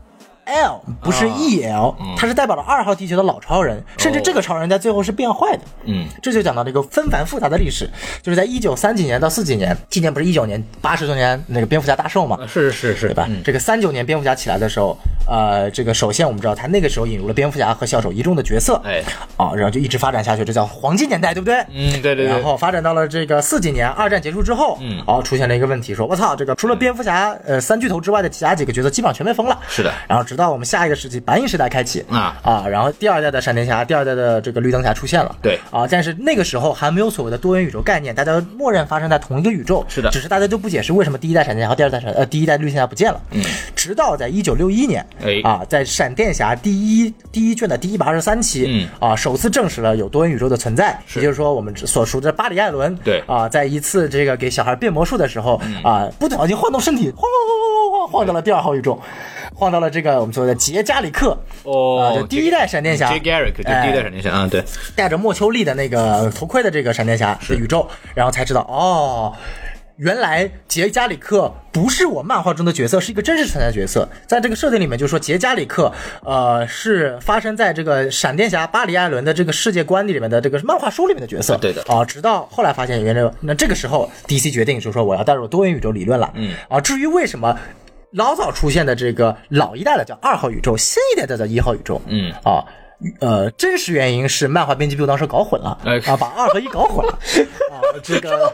L 不是 E L，、它是代表了二号地球的老超人，甚至这个超人在最后是变坏的。嗯，这就讲到了一个纷繁复杂的历史，就是在一九三几年到四几年，今年不是一九年八十周年那个蝙蝠侠大寿嘛，是是是，对吧？嗯。这个三九年蝙蝠侠起来的时候，呃，这个首先我们知道他那个时候引入了蝙蝠侠和小丑一众的角色，哎，啊，然后就一直发展下去，这叫黄金年代，对不对？嗯，对对对，然后发展到了这个四几年，二战结束之后，嗯好、出现了一个问题，说我操，这个除了蝙蝠侠呃三巨头之外的其他几个角色基本上全被封了。是的然后直到我们下一个世纪白银时代开启啊啊，然后第二代的闪电侠、第二代的这个绿灯侠出现了。对啊，但是那个时候还没有所谓的多元宇宙概念，大家默认发生在同一个宇宙。是的只是大家都不解释为什么第一代闪电侠和第二代闪呃第一代绿灯侠不见了。嗯，直到在一九六一年，哎。啊，在闪电侠第一第一卷的第一百二十三期，嗯。啊，首次证实了有多元宇宙的存在，也就是说我们所熟知的巴里艾伦，对。啊，在一次这个给小孩变魔术的时候，啊，不小心晃动身体，晃晃晃晃晃晃到了第二号宇宙，晃到了这个我们所谓的杰加里克，哦第一代闪电侠 J Garrick 就第一代闪电侠，啊，对，戴着莫丘利的那个头盔的这个闪电侠的宇宙，然后才知道哦。原来杰加里克不是我漫画中的角色，是一个真实存在的角色。在这个设定里面，就说杰加里克，呃，是发生在这个闪电侠巴里艾伦的这个世界观里面的这个漫画书里面的角色。对的啊，直到后来发现原来，那这个时候 DC 决定就说我要带入多元宇宙理论了。嗯，啊，至于为什么老早出现的这个老一代的叫二号宇宙，新一代的叫一号宇宙，嗯啊。呃，真实原因是漫画编辑部当时搞混了，哎啊，把二和一搞混了，啊，这个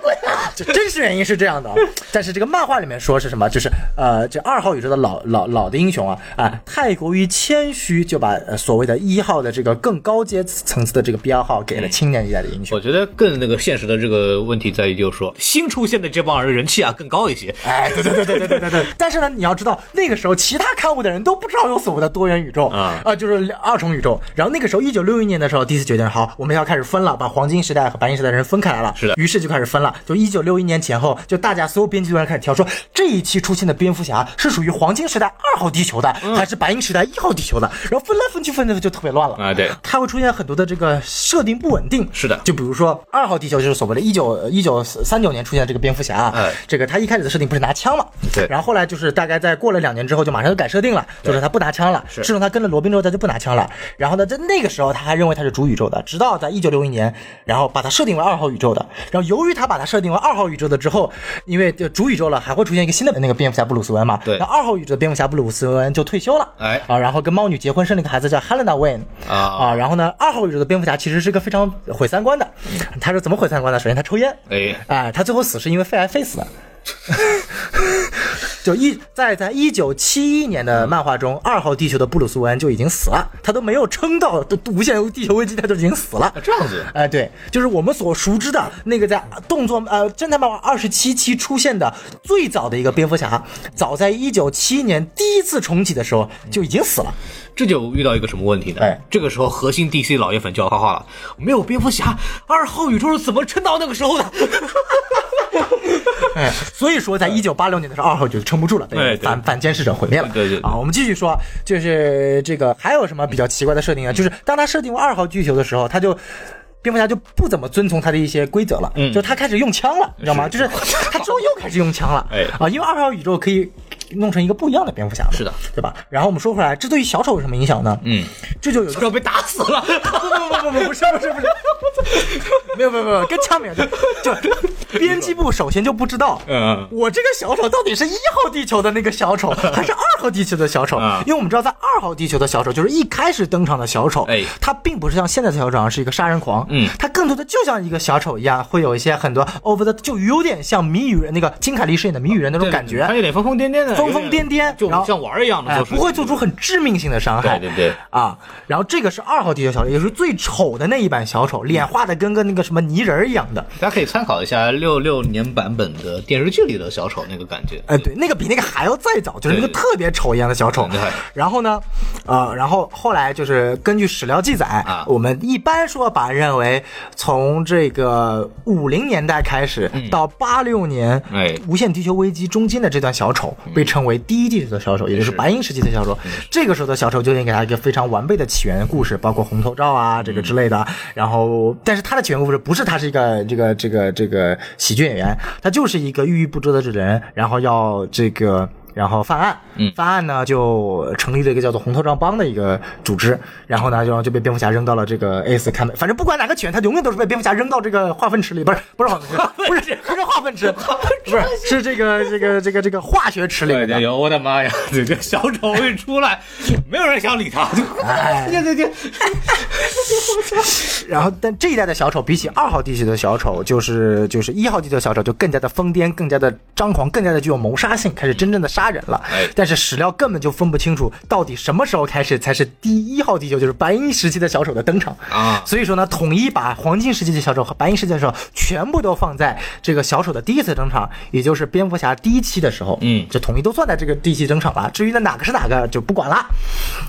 这真实原因是这样的，但是这个漫画里面说是什么？就是呃，这二号宇宙的老老老的英雄啊啊，太过于谦虚，就把呃所谓的一号的这个更高阶层次的这个编号给了青年一代的英雄我。觉得更那个现实的这个问题在于，就是说新出现的这帮人人气啊更高一些，哎，对对对对对对对对。但是呢，你要知道，那个时候其他刊物的人都不知道有所谓的多元宇宙啊就是二重宇宙。然后那个时候，一九六一年的时候，第一次决定好，我们要开始分了，把黄金时代和白银时代的人分开来了。是的于是就开始分了。就一九六一年前后，就大家所有编辑都在开始挑，说这一期出现的蝙蝠侠是属于黄金时代二号地球的，还是白银时代一号地球的？然后分来分去，分的就特别乱了啊对它会出现很多的这个设定不稳定。是的就比如说二号地球，就是所谓的一九一九三九年出现的这个蝙蝠侠啊，哎这个他一开始的设定不是拿枪嘛？对然后后来就是大概在过了两年之后，就马上就改设定了，就是他不拿枪了。是自从他跟了罗宾之后，他就不拿枪了。然后呢，在那个时候他还认为他是主宇宙的，直到在一九六一年，然后把他设定为二号宇宙的。然后由于他把他设定为二号宇宙的之后，因为就主宇宙了，还会出现一个新的那个蝙蝠侠布鲁斯韦恩嘛？对那二号宇宙的蝙蝠侠布鲁斯韦恩就退休了。哎啊，然后跟猫女结婚，生了一个孩子叫 Helena Wayne 啊啊。然后呢，二号宇宙的蝙蝠侠其实是个非常毁三观的。他是怎么毁三观的？首先他抽烟。哎，哎，他最后死是因为肺癌肺死的。就一在在一九七一年的漫画中，二号地球的布鲁斯韦恩就已经死了，他都没有撑到都无限地球危机，他就已经死了。这样子，哎，对，就是我们所熟知的那个在动作呃侦探漫画二十七期出现的最早的一个蝙蝠侠，早在一九七一年第一次重启的时候就已经死了。这就遇到一个什么问题呢？哎这个时候核心 DC 老爷粉就要发话了，没有蝙蝠侠，二号宇宙是怎么撑到那个时候的？哎，所以说，在一九八六年的时候，二号就撑不住了，反反监视者毁灭了。对对对啊，我们继续说，就是这个还有什么比较奇怪的设定啊？就是当他设定为二号巨球的时候，他就。蝙蝠侠就不怎么遵从他的一些规则了，嗯就他开始用枪了，你知道吗？就是他之后又开始用枪了，哎啊，因为二号宇宙可以弄成一个不一样的蝙蝠侠嘛，是的，对吧？然后我们说回来，这对于小丑有什么影响呢？嗯，这就有要被打死了。不不不不不是不是不是，没有没有没有，跟枪没有，就就编辑部首先就不知道，嗯我这个小丑到底是一号地球的那个小丑，还是二号地球的小丑？啊因为我们知道，在二号地球的小丑，就是一开始登场的小丑，哎他并不是像现在的小丑啊是一个杀人狂，嗯他更多的就像一个小丑一样，会有一些很多 over the，就有点像谜语人那个金凯利饰演的谜语人那种感觉他，有点疯疯癫癫的，疯疯癫癫就像玩儿一样的不会做出很致命性的伤害。对对对啊，然后这个是二号地球小丑，也是最丑的那一版小丑，脸画的跟个那个什么泥人一样的。大家可以参考一下六六年版本的电视剧里的小丑那个感觉。哎，对，那个比那个还要再早，就是那个特别丑一样的小丑。然后呢，呃，然后后来就是根据史料记载，啊我们一般说把认为从这个五零年代开始到八六年，哎无限地球危机中间的这段小丑被称为第一地球的小丑，也就是白银时期的小丑。这个时候的小丑就应给他一个非常完备的起源故事，包括红头罩啊这个之类的。然后，但是他的起源故事不是他是一个这个这个这个喜剧演员，他就是一个郁郁不得志的人，然后要这个。然后犯案，嗯犯案呢就成立了一个叫做红头罩帮的一个组织，然后呢就就被蝙蝠侠扔到了这个 A 四看门，反正不管哪个起源，他永远都是被蝙蝠侠扔到这个化粪池里，不是不是化粪池，不是不是化粪池，不是是这个这个这个这个化学池里面的对对，。有我的妈呀！这个小丑一出来，没有人想理他。哎对对 对，然后，但这一代的小丑比起二号地区的小丑，就是就是一号地球的小丑就更加的疯癫，更加的张狂，更加的具有谋杀性，开始真正的杀人了。哎。但是史料根本就分不清楚到底什么时候开始才是第一号地球，就是白银时期的小丑的登场。啊。所以说呢，统一把黄金时期的小丑和白银时期的小丑全部都放在这个小丑的第一次登场，也就是蝙蝠侠第一期的时候，嗯。就统一都算在这个第一期登场了。至于呢哪个是哪个就不管了，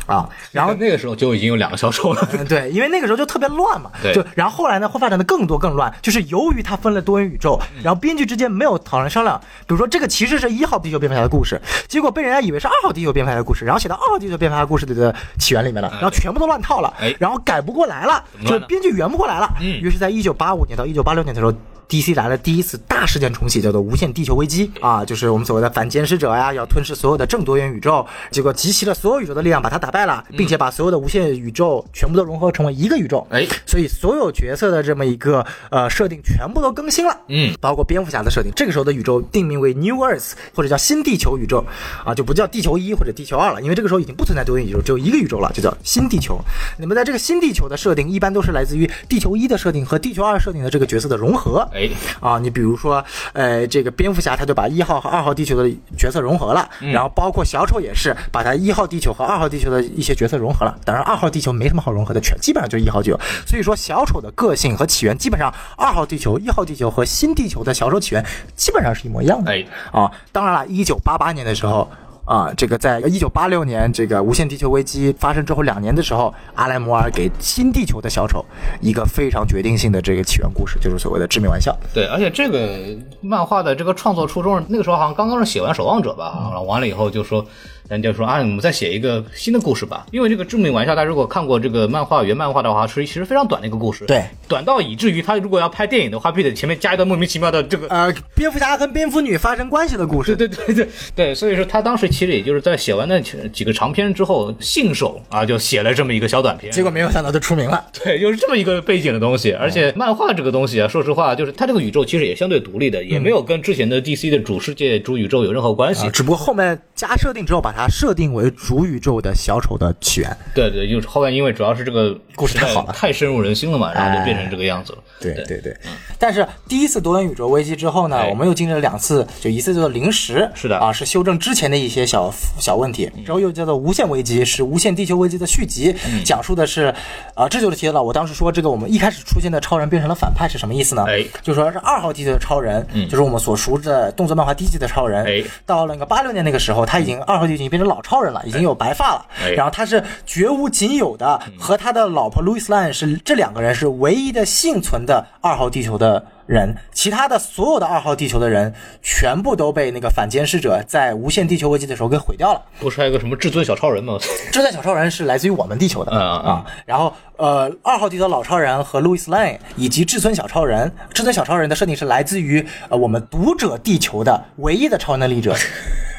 啊，然后那个时候就已经有两个小丑了。嗯，对，因为那个时候就特别乱嘛，对。就然后后来呢会发展的更多更乱，就是由于它分了多元宇宙，然后编剧之间没有讨论商量，比如说这个其实是一号地球蝙蝠侠的故事，结果被人家以为是二号地球编排的故事，然后写到二号地球编排的故事的的起源里面了，然后全部都乱套了哎，然后改不过来了，就编剧圆不过来了，嗯于是在一九八五年到一九八六年的时候。DC 来了第一次大事件重启，叫做无限地球危机啊，就是我们所谓的反监视者呀，要吞噬所有的正多元宇宙，结果集齐了所有宇宙的力量，把它打败了，并且把所有的无限宇宙全部都融合成为一个宇宙。哎所以所有角色的这么一个呃设定全部都更新了，嗯，包括蝙蝠侠的设定。这个时候的宇宙定名为 New Earth 或者叫新地球宇宙啊，就不叫地球一或者地球二了，因为这个时候已经不存在多元宇宙，只有一个宇宙了，就叫新地球。那么在这个新地球的设定，一般都是来自于地球一的设定和地球二设定的这个角色的融合。哎，啊，你比如说，呃，这个蝙蝠侠他就把一号和二号地球的角色融合了，然后包括小丑也是把他一号地球和二号地球的一些角色融合了。当然，二号地球没什么好融合的，全基本上就是一号地球。所以说，小丑的个性和起源基本上二号地球、一号地球和新地球的小丑起源基本上是一模一样的。哎，啊，当然了，一九八八年的时候。啊，这个在一九八六年这个无限地球危机发生之后两年的时候，阿莱摩尔给新地球的小丑一个非常决定性的这个起源故事，就是所谓的致命玩笑。对，而且这个漫画的这个创作初衷，那个时候好像刚刚是写完《守望者》吧，然后完了以后就说，人家说啊，我们再写一个新的故事吧，因为这个致命玩笑，大家如果看过这个漫画原漫画的话，是其实非常短的一个故事，对，短到以至于他如果要拍电影的话，必须得前面加一段莫名其妙的这个。呃，蝙蝠侠跟蝙蝠女发生关系的故事。对对对对对，所以说他当时其实也就是在写完那几个长篇之后，信手啊就写了这么一个小短篇，结果没有想到就出名了。对，就是这么一个背景的东西。而且漫画这个东西啊，说实话，就是它这个宇宙其实也相对独立的，也没有跟之前的 DC 的主世界、主宇宙有任何关系啊，。只不过后面加设定之后，把它设定为主宇宙的小丑的起源。对对，就是后面因为主要是这个故事太好了。太深入人心了嘛，然后就变成哎这个样子了。对。对对，但是第一次多元宇宙危机之后呢，哎我们又经历了两次，就一次叫做临时，是的。啊，是修正之前的一些小小问题，然后又叫做无限危机，是无限地球危机的续集，讲述的是，啊，这就是提到了我当时说这个我们一开始出现的超人变成了反派是什么意思呢？哎。就说是二号地球的超人，就是我们所熟知的动作漫画第一季的超人，哎。到了那个八六年那个时候，他已经二号地球已经变成老超人了，已经有白发了，哎然后他是绝无仅有的，和他的老婆路易斯兰是这两个人是唯一的幸存的二号地球的人，其他的所有的二号地球的人全部都被那个反监视者在无限地球危机的时候给毁掉了。不是还有个什么至尊小超人吗？至尊小超人是来自于我们地球的，嗯嗯嗯啊，然后呃，二号地球老超人和路易斯兰以及至尊小超人，至尊小超人的设定是来自于呃我们读者地球的唯一的超能力者。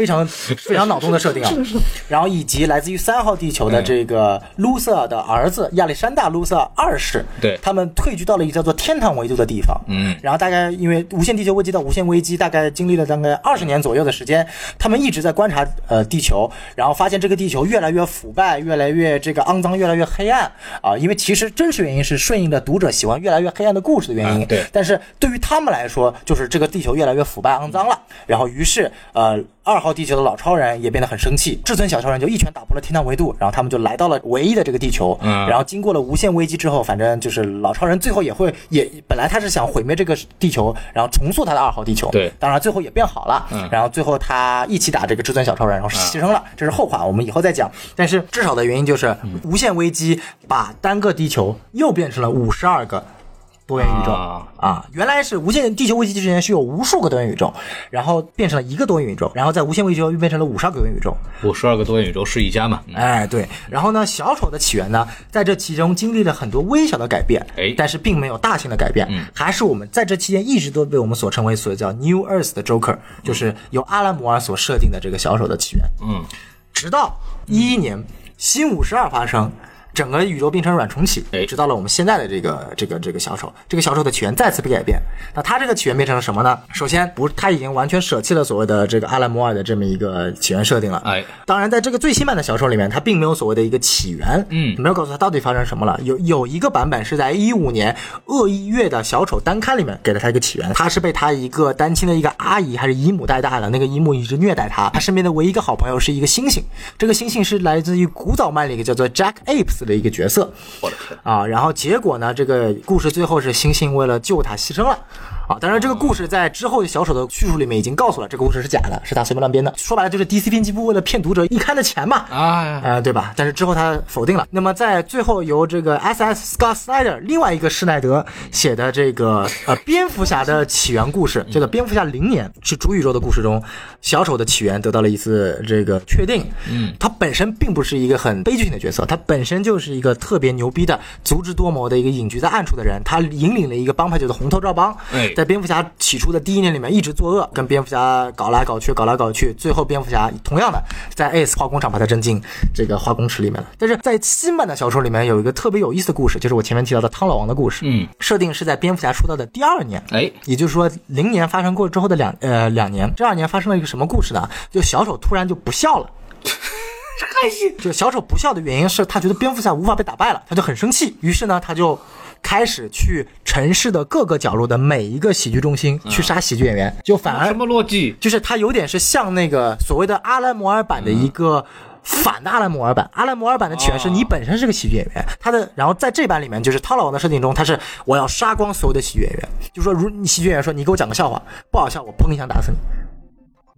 非常非常脑洞的设定啊。然后以及来自于三号地球的这个卢瑟的儿子亚历山大·卢瑟二世，对他们退居到了一个叫做天堂维度的地方。嗯，然后大概因为无限地球危机到无限危机，大概经历了大概二十年左右的时间，他们一直在观察呃地球，然后发现这个地球越来越腐败，越来越这个肮脏，越来越黑暗啊。因为其实真实原因是顺应着读者喜欢越来越黑暗的故事的原因。啊对但是对于他们来说，就是这个地球越来越腐败肮脏了。然后于是呃。二号地球的老超人也变得很生气，至尊小超人就一拳打破了天堂维度，然后他们就来到了唯一的这个地球。嗯然后经过了无限危机之后，反正就是老超人最后也会也本来他是想毁灭这个地球，然后重塑他的二号地球。对当然最后也变好了。嗯然后最后他一起打这个至尊小超人，然后牺牲了，这是后话，我们以后再讲。但是至少的原因就是无限危机把单个地球又变成了五十二个。多元宇宙啊啊，原来是无限地球危机之前是有无数个多元宇宙，然后变成了一个多元宇宙，然后在无限危机后又变成了五十二个多元宇宙。五十二个多元宇宙是一家嘛？嗯哎，对。然后呢，小丑的起源呢，在这其中经历了很多微小的改变，哎但是并没有大型的改变，嗯还是我们在这期间一直都被我们所称为所叫 New Earth 的 Joker，就是由阿拉摩尔所设定的这个小丑的起源。嗯，直到一一年新五十二发生，整个宇宙变成软重启哎，直到了我们现在的这个这个这个小丑，这个小丑的起源再次被改变。那他这个起源变成了什么呢？首先，不，他已经完全舍弃了所谓的这个阿兰摩尔的这么一个起源设定了。哎，当然，在这个最新版的小丑里面，他并没有所谓的一个起源，嗯没有告诉他到底发生什么了。有有一个版本是在一五年恶意月的小丑单刊里面给了他一个起源，他是被他一个单亲的一个阿姨还是姨母带大的，那个姨母一直虐待他，他身边的唯一一个好朋友是一个猩猩，这个猩猩是来自于古早漫里一个叫做 Jack Apes 的一个角色，我的天，啊，然后结果呢，这个故事最后是星星为了救他牺牲了。啊，当然，这个故事在之后小丑的叙述里面已经告诉了，这个故事是假的，是他随便乱编的。说白了就是 DC 编辑部为了骗读者一刊的钱嘛。啊，呃，对吧？但是之后他否定了。那么在最后由这个 S.S. Scott Snyder 另外一个施耐德写的这个呃蝙蝠侠的起源故事，叫做《蝙蝠侠零年》，是主宇宙的故事中，小丑的起源得到了一次这个确定。嗯，他本身并不是一个很悲剧性的角色，他本身就是一个特别牛逼的、足智多谋的一个隐居在暗处的人。他引领了一个帮派，叫做红头罩帮。哎在蝙蝠侠起初的第一年里面一直作恶，跟蝙蝠侠搞来搞去，搞来搞去，最后蝙蝠侠同样的在 Ace 化工厂把他扔进这个化工池里面了。但是在新版的小说里面有一个特别有意思的故事，就是我前面提到的汤老王的故事。嗯，设定是在蝙蝠侠出道的第二年。哎，也就是说，零年发生过之后的两呃两年，这二年发生了一个什么故事呢？就小丑突然就不笑了。就小丑不笑的原因是他觉得蝙蝠侠无法被打败了，他就很生气。于是呢，他就开始去城市的各个角落的每一个喜剧中心去杀喜剧演员，就反而什么逻辑？就是他有点是像那个所谓的阿兰摩尔版的一个。反的阿兰摩尔版，阿兰摩尔版的起源是你本身是个喜剧演员，他的，然后在这版里面就是套老王的设定中，他是我要杀光所有的喜剧演员，就说如你喜剧演员说你给我讲个笑话不好笑，我砰一枪打死你，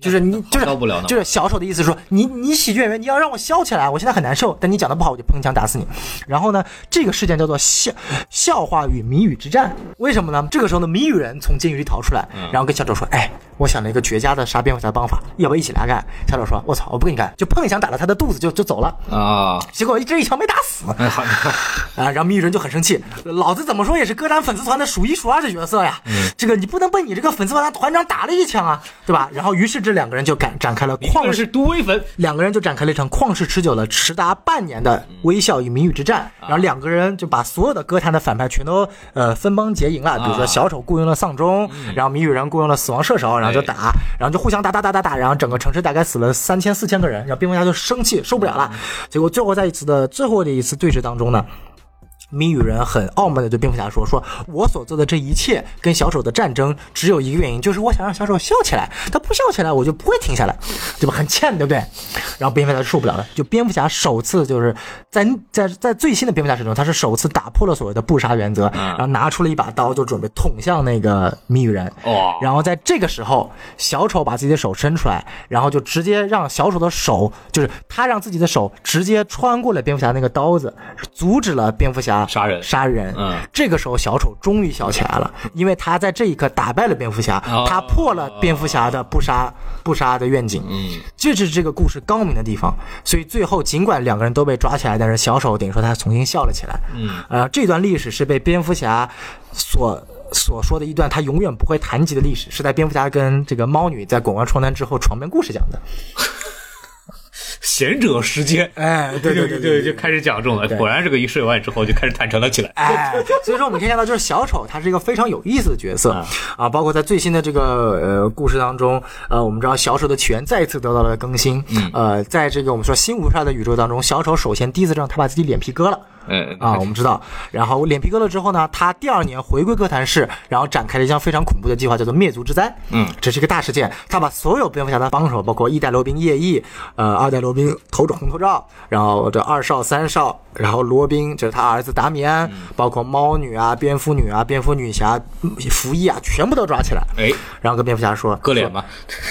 就是 你就是就是小丑的意思说你你喜剧演员你要让我笑起来，我现在很难受，但你讲的不好我就砰一枪打死你。然后呢，这个事件叫做笑笑话与谜语之战，为什么呢？这个时候呢，谜语人从监狱里逃出来，然后跟小丑说，哎，我想了一个绝佳的杀蝙蝠侠的方法，要不要一起来干？小丑说，我操，我不跟你干，就砰一枪打了他的肚子就就走了。啊，结果这一枪没打死啊，然后谜语人就很生气，老子怎么说也是歌坛粉丝团的数一数二的角色呀，这个你不能被你这个粉丝团团长打了一枪啊，对吧？然后于是这两个人就展展开了旷世这是毒威粉，两个人就展开了一场旷世持久的、持达半年的微笑与谜语之战。然后两个人就把所有的歌坛的反派全都呃分帮结营了，比如说小丑雇佣了丧钟，然后谜语人雇佣了死亡射手，然后就打，然后就互相打打打打打，然后整个城市大概死了三千四千个人，然后蝙蝠侠就生气受不了了，结果最后在一次的最后的一次对峙当中呢。谜语人很傲慢的对蝙蝠侠说：“说我所做的这一切跟小丑的战争只有一个原因，就是我想让小丑笑起来。他不笑起来，我就不会停下来，对吧？很欠，对不对？”然后蝙蝠侠受不了了，就蝙蝠侠首次就是在在在最新的蝙蝠侠史中，他是首次打破了所谓的不杀原则，然后拿出了一把刀，就准备捅向那个谜语人。哇然后在这个时候，小丑把自己的手伸出来，然后就直接让小丑的手，就是他让自己的手直接穿过了蝙蝠侠那个刀子，阻止了蝙蝠侠杀人杀人。嗯这个时候小丑终于笑起来了，因为他在这一刻打败了蝙蝠侠，哦他破了蝙蝠侠的不杀不杀的愿景。嗯，这是这个故事高明的地方。所以最后尽管两个人都被抓起来，但是小丑等于说他重新笑了起来。嗯，呃，这段历史是被蝙蝠侠所所说的一段他永远不会谈及的历史，是在蝙蝠侠跟这个猫女在滚完床单之后床边故事讲的。贤者时间，哎，对对对对就就开始讲这种了。果然，这个一睡完之后就开始坦诚了起来。哎，所以说我们可以看到，就是小丑他是一个非常有意思的角色啊，包括在最新的这个呃故事当中，呃，我们知道小丑的起源再一次得到了更新。嗯呃，在这个我们说新无差的宇宙当中，小丑首先第一次让他把自己脸皮割了。嗯啊，我们知道，然后脸皮割了之后呢，他第二年回归哥谭市，然后展开了一项非常恐怖的计划，叫做灭族之灾。嗯，这是一个大事件，他把所有蝙蝠侠的帮手，包括一代罗宾夜翼，呃，二代罗宾头红头罩，然后这二少、三少，然后罗宾，这是他儿子达米安，包括猫女啊、蝙蝠女啊、蝙蝠女侠、嗯福翼啊，全部都抓起来，哎，然后跟蝙蝠侠说割脸吧。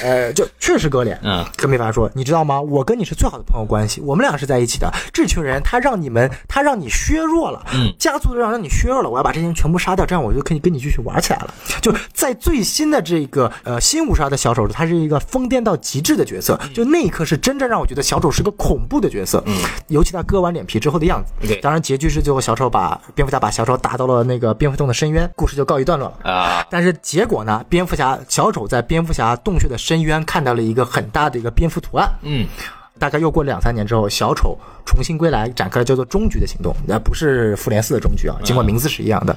呃，就确实割脸。嗯，跟蝙蝠侠说，你知道吗？我跟你是最好的朋友关系，我们俩是在一起的。这群人他让你们，他让你削弱了，嗯，家族的让让你削弱了，我要把这些人全部杀掉，这样我就可以跟你继续玩起来了。就在最新的这个呃新五杀的小丑，他是一个疯癫到极致的角色，就那一刻是真正让我觉得小丑是个恐怖的角色。嗯，尤其他割完脸皮之后的样子。对当然结局是最后小丑把蝙蝠侠把小丑打到了那个蝙蝠洞的深渊，故事就告一段落了。啊，但是结果呢？蝙蝠侠小丑在蝙蝠侠洞穴的深渊看到了一个很大的一个蝙蝠图案。嗯，大概又过两三年之后，小丑重新归来，展开了叫做终局的行动，那不是复联四的终局啊，尽管名字是一样的。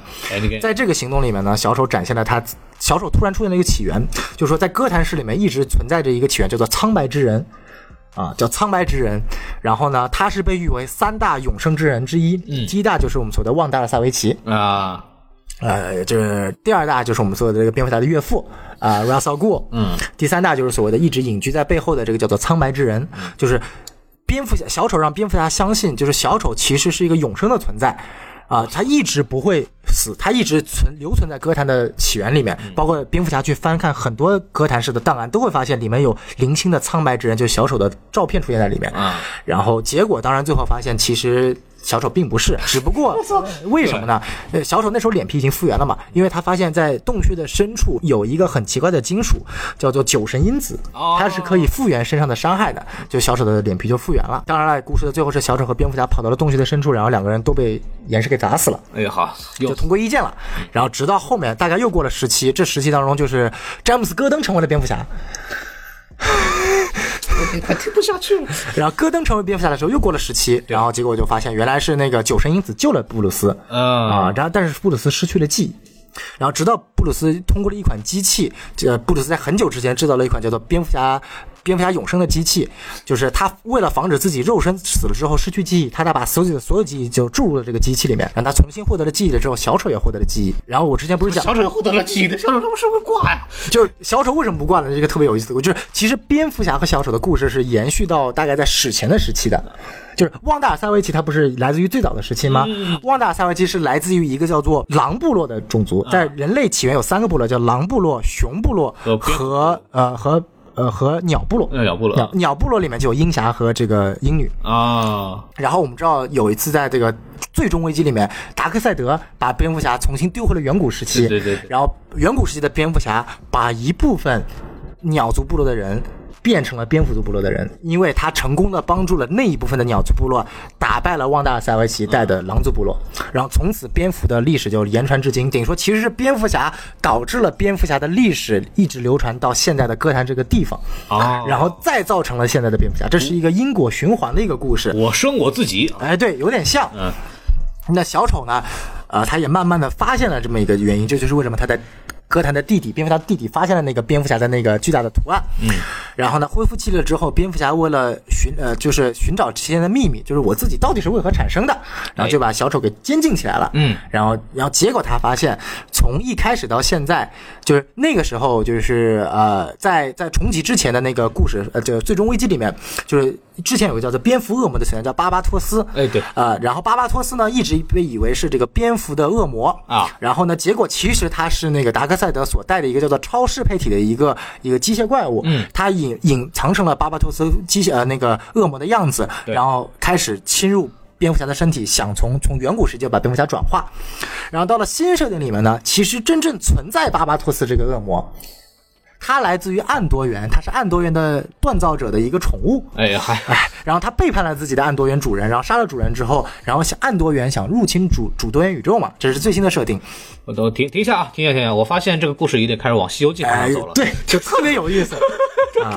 在这个行动里面呢，小丑展现了他，小丑突然出现了一个起源，就是说在哥谭市里面一直存在着一个起源，叫做苍白之人。啊，叫苍白之人，然后呢，他是被誉为三大永生之人之一，嗯。第一大就是我们所谓的旺达尔萨维奇，啊，呃，这第二大就是我们说的这个蝙蝠侠的岳父啊 r a s a l Ghul，嗯，第三大就是所谓的一直隐居在背后的这个叫做苍白之人，就是蝙蝠侠小丑让蝙蝠侠相信，就是小丑其实是一个永生的存在。啊，他一直不会死，他一直存留存在歌坛的起源里面，包括蝙蝠侠去翻看很多歌坛式的档案，都会发现里面有零星的苍白之人，就是小丑的照片出现在里面。啊，然后结果当然最后发现，其实小丑并不是，只不过 为什么呢？呃，小丑那时候脸皮已经复原了嘛，因为他发现，在洞穴的深处有一个很奇怪的金属，叫做酒神因子哦，它是可以复原身上的伤害的，就小丑的脸皮就复原了。当然了，故事的最后是小丑和蝙蝠侠跑到了洞穴的深处，然后两个人都被岩石给砸死了。哎，好，又就同归于尽了，然后直到后面大家又过了时期，这时期当中就是詹姆斯·戈登成为了蝙蝠侠，快听不下去了。然后戈登成为蝙蝠侠的时候又过了十期，然后结果就发现原来是那个酒神因子救了布鲁斯嗯啊，然后但是布鲁斯失去了记忆。然后，直到布鲁斯通过了一款机器，这布鲁斯在很久之前制造了一款叫做蝙蝠侠蝙蝠侠永生的机器，就是他为了防止自己肉身死了之后失去记忆，他他把所有的所有记忆就注入了这个机器里面，让他重新获得了记忆了之后，小丑也获得了记忆。然后我之前不是讲小丑获得了记忆的，小丑他们是不是挂呀？就是小丑为什么不挂呢？这个特别有意思我，就是其实蝙蝠侠和小丑的故事是延续到大概在史前的时期的。就是旺达尔塞维奇，他不是来自于最早的时期吗？旺达尔塞维奇是来自于一个叫做狼部落的种族，在人类起源有三个部落，叫狼部落、熊部落和呃和呃和鸟部落。鸟部鸟鸟部落里面就有鹰侠和这个鹰女。啊，然后我们知道有一次在这个最终危机里面，达克赛德把蝙蝠侠重新丢回了远古时期。对对对对然后远古时期的蝙蝠侠把一部分鸟族部落的人。变成了蝙蝠族部落的人，因为他成功的帮助了那一部分的鸟族部落，打败了旺达尔塞维奇带的狼族部落，然后从此蝙蝠的历史就言传至今。等于说，其实是蝙蝠侠导致了蝙蝠侠的历史一直流传到现在的歌坛这个地方，啊然后再造成了现在的蝙蝠侠，这是一个因果循环的一个故事。我生我自己，哎，对，有点像。嗯，那小丑呢？呃，他也慢慢的发现了这么一个原因，这就是为什么他在歌坛的弟弟蝙蝠侠弟弟发现了那个蝙蝠侠的那个巨大的图案。嗯，然后呢，恢复记忆了之后，蝙蝠侠为了寻呃，就是寻找之前的秘密，就是我自己到底是为何产生的，然后就把小丑给监禁起来了。嗯，然后然后结果他发现，从一开始到现在，就是那个时候，就是呃，在在重启之前的那个故事，呃，就最终危机里面，就是之前有个叫做蝙蝠恶魔的存在，叫巴巴托斯。哎对呃，然后巴巴托斯呢，一直被以为是这个蝙蝠的恶魔啊然后呢，结果其实他是那个达克赛德所带的一个叫做超适配体的一个一个机械怪物，嗯，他隐隐藏成了巴巴托斯机械呃那个恶魔的样子，然后开始侵入。蝙蝠侠的身体想从从远古世界把蝙蝠侠转化，然后到了新设定里面呢，其实真正存在巴巴托斯这个恶魔，他来自于暗多元，他是暗多元的锻造者的一个宠物。哎呀，嗨，哎，然后他背叛了自己的暗多元主人，然后杀了主人之后，然后想暗多元想入侵主主多元宇宙嘛，这是最新的设定。我都停停下啊，停下停下，我发现这个故事有点开始往《西游记》方哎向走了。，对，就特别有意思。啊，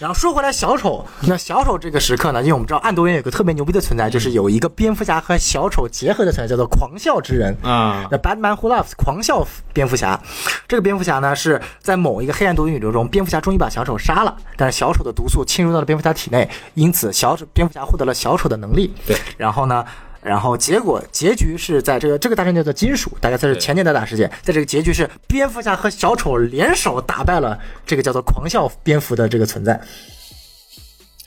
然后说回来，小丑，那小丑这个时刻呢，因为我们知道暗多元有个特别牛逼的存在，就是有一个蝙蝠侠和小丑结合的存在，叫做狂笑之人。啊，那 Batman Who Loves 狂笑蝙蝠侠，这个蝙蝠侠呢是在某一个黑暗多元宇宙中，蝙蝠侠终于把小丑杀了，但是小丑的毒素侵入到了蝙蝠侠体内，因此小丑蝙蝠侠获得了小丑的能力。对，然后呢？然后结果结局是在这个这个大战叫做金属，大概算是前年的大事件。在这个结局是蝙蝠侠和小丑联手打败了这个叫做狂笑蝙蝠的这个存在。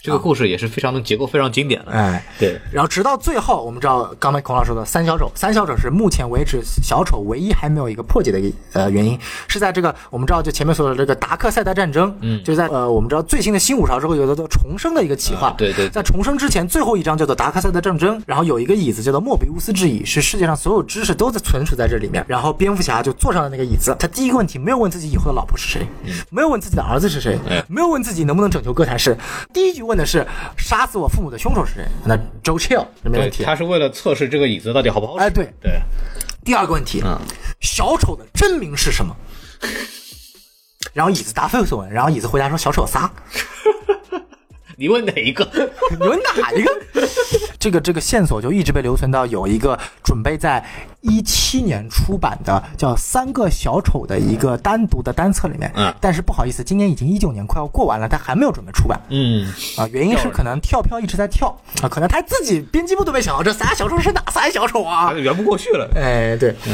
这个故事也是非常的结构非常经典的。哎，对，然后直到最后，我们知道刚才孔老师说的三小丑，三小丑是目前为止小丑唯一还没有一个破解的呃原因，是在这个我们知道就前面说的这个达克赛德战争，嗯，就在呃我们知道最新的新五朝之后有叫做重生的一个企划，啊对对在重生之前最后一章叫做达克赛德战争，然后有一个椅子叫做莫比乌斯之椅，是世界上所有知识都在存储在这里面，然后蝙蝠侠就坐上了那个椅子，他第一个问题没有问自己以后的老婆是谁，没有问自己的儿子是谁，哎没有问自己能不能拯救哥谭市，第一句问的是杀死我父母的凶手是谁？那 Joe Chill 没问题。他是为了测试这个椅子到底好不好使。哎，对。对，第二个问题，嗯小丑的真名是什么？然后椅子答非所问，然后椅子回答说小丑仨。你问哪一个？你问哪一个？这个这个线索就一直被留存到有一个准备在一七年出版的叫《三个小丑》的一个单独的单册里面。嗯但是不好意思，今年已经一九年快要过完了，他还没有准备出版。嗯，啊，原因是可能跳票一直在跳啊，可能他自己编辑部都没想到这仨小丑是哪仨小丑啊他。圆不过去了。哎，对，嗯。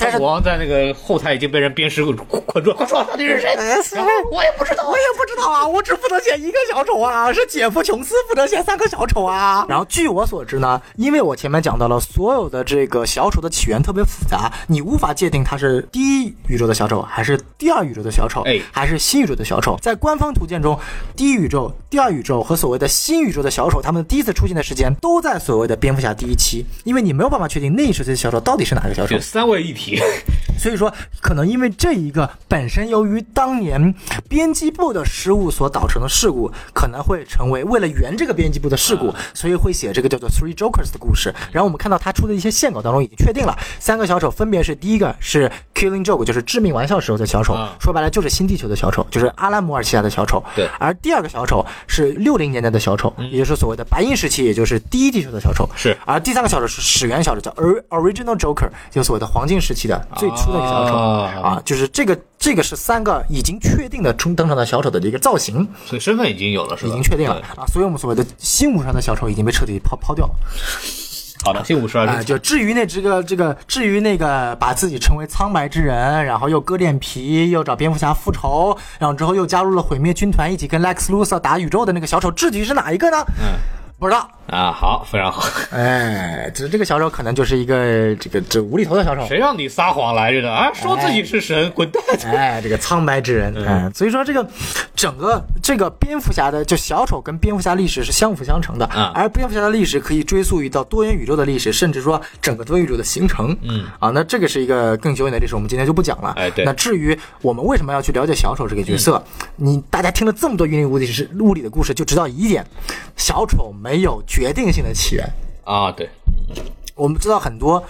但是国王在那个后台已经被人鞭尸捆住，快说到底是谁？哎我也不知道，我也不知道啊，我只负责写一个小丑啊，是姐夫琼斯负责写三个小丑啊。然后据我所知呢，因为我前面讲到了，所有的这个小丑的起源特别复杂，你无法界定他是第一宇宙的小丑，还是第二宇宙的小丑，哎还是新宇宙的小丑。在官方图鉴中，第一宇宙、第二宇宙和所谓的新宇宙的小丑，他们第一次出现的时间都在所谓的蝙蝠侠第一期，因为你没有办法确定那一时期的小丑到底是哪个小丑。三位一体。所以说，可能因为这一个本身由于当年编辑部的失误所导成的事故，可能会成为为了圆这个编辑部的事故，所以会写这个叫做 Three Jokers 的故事。然后我们看到他出的一些线稿当中已经确定了，三个小丑分别是第一个是 Killing Joke，就是致命玩笑时候的小丑，啊说白了就是新地球的小丑，就是阿拉摩尔旗下的小丑。对而第二个小丑是六零年代的小丑，也就是所谓的白银时期，也就是第一地球的小丑。是而第三个小丑是始源小丑，叫 Or- Original Joker，就所谓的黄金时期的最初的一个小丑、啊啊，就是这个这个是三个已经确定的冲登场的小丑的一个造型，所以身份已经有了，是吧？已经确定了。啊，所以我们所谓的新五上的小丑已经被彻底抛抛掉了。好的，新五十啊、二就至于那这个这个至于那个把自己称为苍白之人，然后又割脸皮，又找蝙蝠侠复仇，然后之后又加入了毁灭军团，一起跟 Lex Luthor 打宇宙的那个小丑，至于是哪一个呢？嗯不知道。啊，好，非常好。哎，这这个小丑可能就是一个这个这无厘头的小丑。谁让你撒谎来着的啊？说自己是神，滚蛋！哎，这个苍白之人，嗯，所以说这个整个这个蝙蝠侠的就小丑跟蝙蝠侠历史是相辅相成的，嗯而蝙蝠侠的历史可以追溯于到多元宇宙的历史，甚至说整个多元宇宙的形成，嗯，啊，那这个是一个更久远的历史，我们今天就不讲了。哎对那至于我们为什么要去了解小丑这个角色，你大家听了这么多云里雾里是雾里的故事，就知道一点，小丑没有决定性的起源。啊，对，我们知道很多，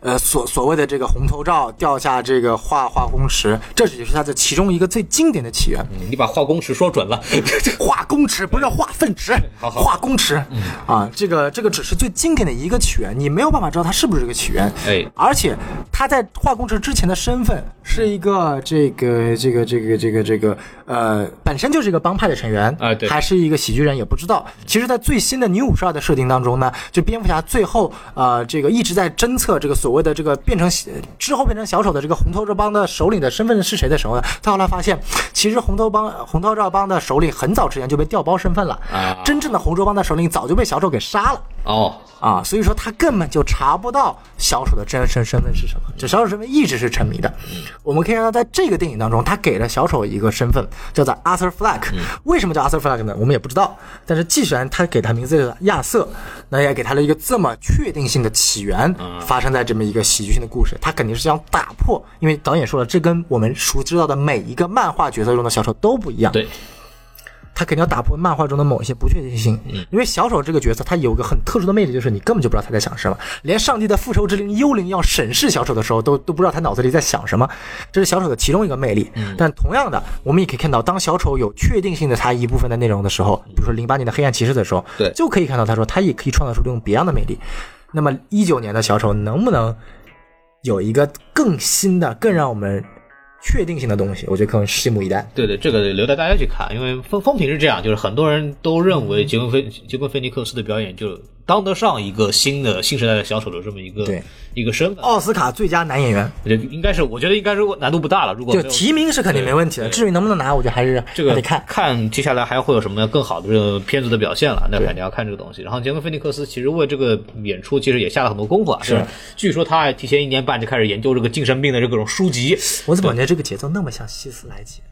呃，所所谓的这个红头罩掉下这个化化工池，这只是它的其中一个最经典的起源。你把化工池说准了。化工池不是化粪池，好好化工池啊，这个这个只是最经典的一个起源，你没有办法知道它是不是这个起源。哎而且他在化工池之前的身份是一个这个这个这个这个这个呃，本身就是一个帮派的成员啊对还是一个喜剧人也不知道。其实，在最新的女五十二的设定当中呢，就蝙蝠侠最后呃这个一直在侦测这个所谓的这个变成之后变成小丑的这个红头罩帮的首领的身份是谁的时候呢，他后来发现，其实红头帮红头罩帮的首领很早之前就被调包身份了，啊真正的红头帮的首领早就被小丑给杀了。哦，啊，所以说他根本就查不到小丑的真实身份是什么，这小丑身份一直是沉迷的。我们可以看到，在这个电影当中，他给了小丑一个身份，叫做 Arthur Fleck。为什么叫 Arthur Fleck 呢？我们也不知道。但是既然他给他名字叫亚瑟，那也给他了一个这么确定性的起源，发生在这么一个喜剧性的故事，他肯定是想打破，因为导演说了，这跟我们熟知到的每一个漫画角色中的小丑都不一样。对，他肯定要打破漫画中的某一些不确定性。嗯，因为小丑这个角色，他有个很特殊的魅力，就是你根本就不知道他在想什么，连上帝的复仇之灵幽灵要审视小丑的时候，都都不知道他脑子里在想什么。这是小丑的其中一个魅力。嗯，但同样的，我们也可以看到，当小丑有确定性的他一部分的内容的时候，比如说零八年的黑暗骑士的时候，对就可以看到他说他也可以创造出这种别样的魅力。那么一九年的小丑能不能有一个更新的、更让我们确定性的东西？我觉得可能拭目以待。对对，这个留待大家去看，因为风风评是这样，就是很多人都认为杰昆菲杰昆菲尼克斯的表演就当得上一个新的新时代的小丑的这么一个一个身份，奥斯卡最佳男演员，我觉得应该是，我觉得应该是难度不大了。如果就提名是肯定没问题的，至于能不能拿，我觉得还是这个还得看。看接下来还会有什么更好的这个片子的表现了，那肯定要看这个东西。然后杰克菲尼克斯其实为这个演出其实也下了很多功夫啊，是，据说他还提前一年半就开始研究这个精神病的这各种书籍。我怎么感觉这个节奏那么像希斯莱杰？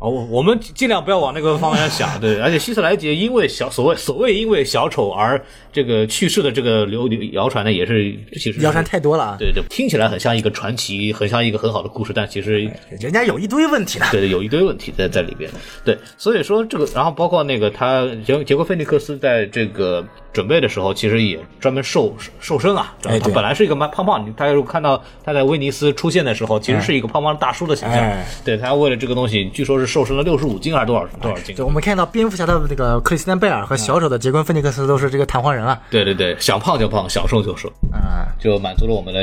哦，我我们尽量不要往那个方向想，对。而且希斯莱杰因为小所谓所谓因为小丑而这个去世的这个流流谣传呢，也是其实谣传太多了啊！对对，听起来很像一个传奇，很像一个很好的故事，但其实人家有一堆问题呢。对对，有一堆问题在在里边。对，所以说这个，然后包括那个他杰杰克菲尼克斯在这个准备的时候，其实也专门瘦瘦身啊。他本来是一个蛮胖胖，大家如果看到他在威尼斯出现的时候，其实是一个胖胖大叔的形象。哎对他为了这个东西，据说是瘦身了六十五斤还是多少多少斤？就我们看到蝙蝠侠的那个克里斯汀贝尔和小丑的杰昆菲尼克斯都是这个弹簧人啊。对对 对，想胖就胖，想瘦就瘦，啊就满足了我们的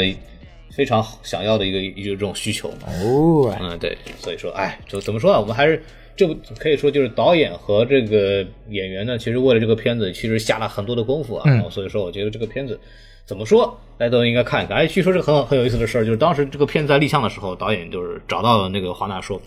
非常想要的一个一个这种需求。哦，嗯，对，所以说，哎，就怎么说呢？我们还是这部可以说就是导演和这个演员呢，其实为了这个片子，其实下了很多的功夫啊。然后所以说，我觉得这个片子怎么说，大家都应该看一看。哎，据说这个很好很有意思的事儿，就是当时这个片子在立项的时候，导演就是找到了那个华纳说，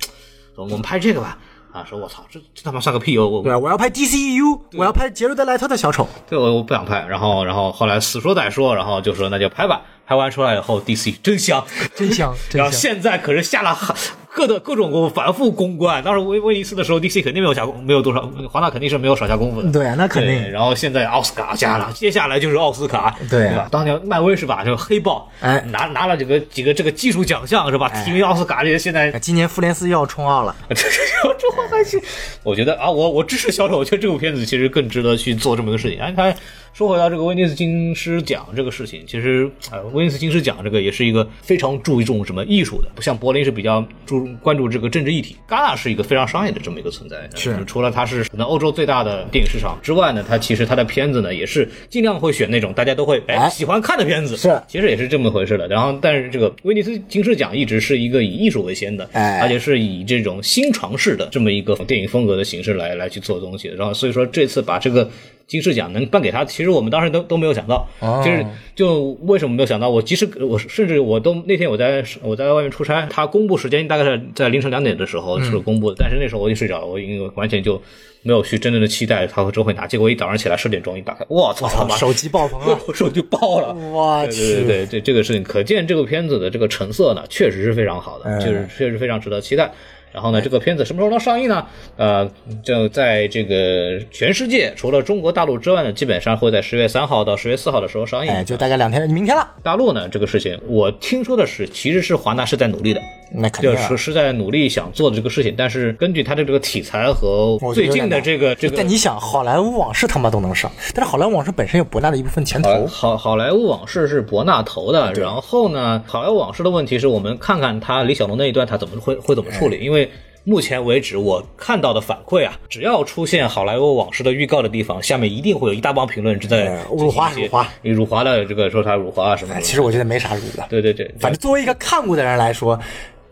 说我们拍这个吧。啊，说我操，这这他妈算个屁！哦我对啊，我要拍 DCEU，我要拍杰瑞德莱特的小丑。对，我我不想拍，然后然后后来死说歹说，然后就说那就拍吧。拍完出来以后，DC 真香，真香真 然后现在可是下了很各的各种反复公关。当时威威尼斯的时候，DC 肯定没有下功，没有多少，华纳肯定是没有少下功夫的。对啊，那肯，定。然后现在奥斯卡加了，接下来就是奥斯卡，对啊吧？当年漫威是吧？这个黑豹，哎拿拿了几个几个这个技术奖项是吧？提名奥斯卡，这现在今年复联四又要冲奥了，这这这话还行，我觉得啊，我我支持小丑，我觉得这部片子其实更值得去做这么一个事情。哎，看说回到这个威尼斯金狮奖这个事情，其实呃，威尼斯金狮奖这个也是一个非常注重什么艺术的，不像柏林是比较注关注这个政治议题，戛纳是一个非常商业的这么一个存在。是呃除了它是可能欧洲最大的电影市场之外呢，它其实它的片子呢也是尽量会选那种大家都会哎哎喜欢看的片子，是其实也是这么回事的。然后，但是这个威尼斯金狮奖一直是一个以艺术为先的，哎而且是以这种新尝试的这么一个电影风格的形式来来去做东西的。然后，所以说这次把这个金狮奖能颁给他，其实我们当时都都没有想到，哦就是就为什么没有想到？我即使我甚至我都那天我在我在外面出差，他公布时间大概是在凌晨两点的时候是公布的，但是那时候我已经睡着了，我已经完全就没有去真正的期待他会真会拿。结果一早上起来十点钟一打开，我操他妈！手机爆棚了，我手机爆了，我对对对对，这这个事情可见这个片子的这个成色呢，确实是非常好的，嗯就是确实非常值得期待。然后呢，这个片子什么时候能上映呢？呃，就在这个全世界除了中国大陆之外呢，基本上会在十月三号到十月四号的时候上映。哎，就大概两天，明天了，大陆呢，这个事情我听说的是，其实是华纳是在努力的，那肯定啊。就是是在努力想做的这个事情，但是根据他的这个题材和最近的这个这个但你想，好莱坞往事他妈都能上，但是好莱坞往事本身有博纳的一部分钱好投，好好莱坞往事是博纳投的，然后呢，好莱坞往事的问题是我们看看他李小龙那一段他怎么会会怎么处理，因为。目前为止，我看到的反馈啊，只要出现好莱坞往事的预告的地方，下面一定会有一大帮评论正在哎辱华辱华。辱华的这个说他辱华啊什么哎，的。其实我觉得没啥辱的。对对对，反正作为一个看过的人来说，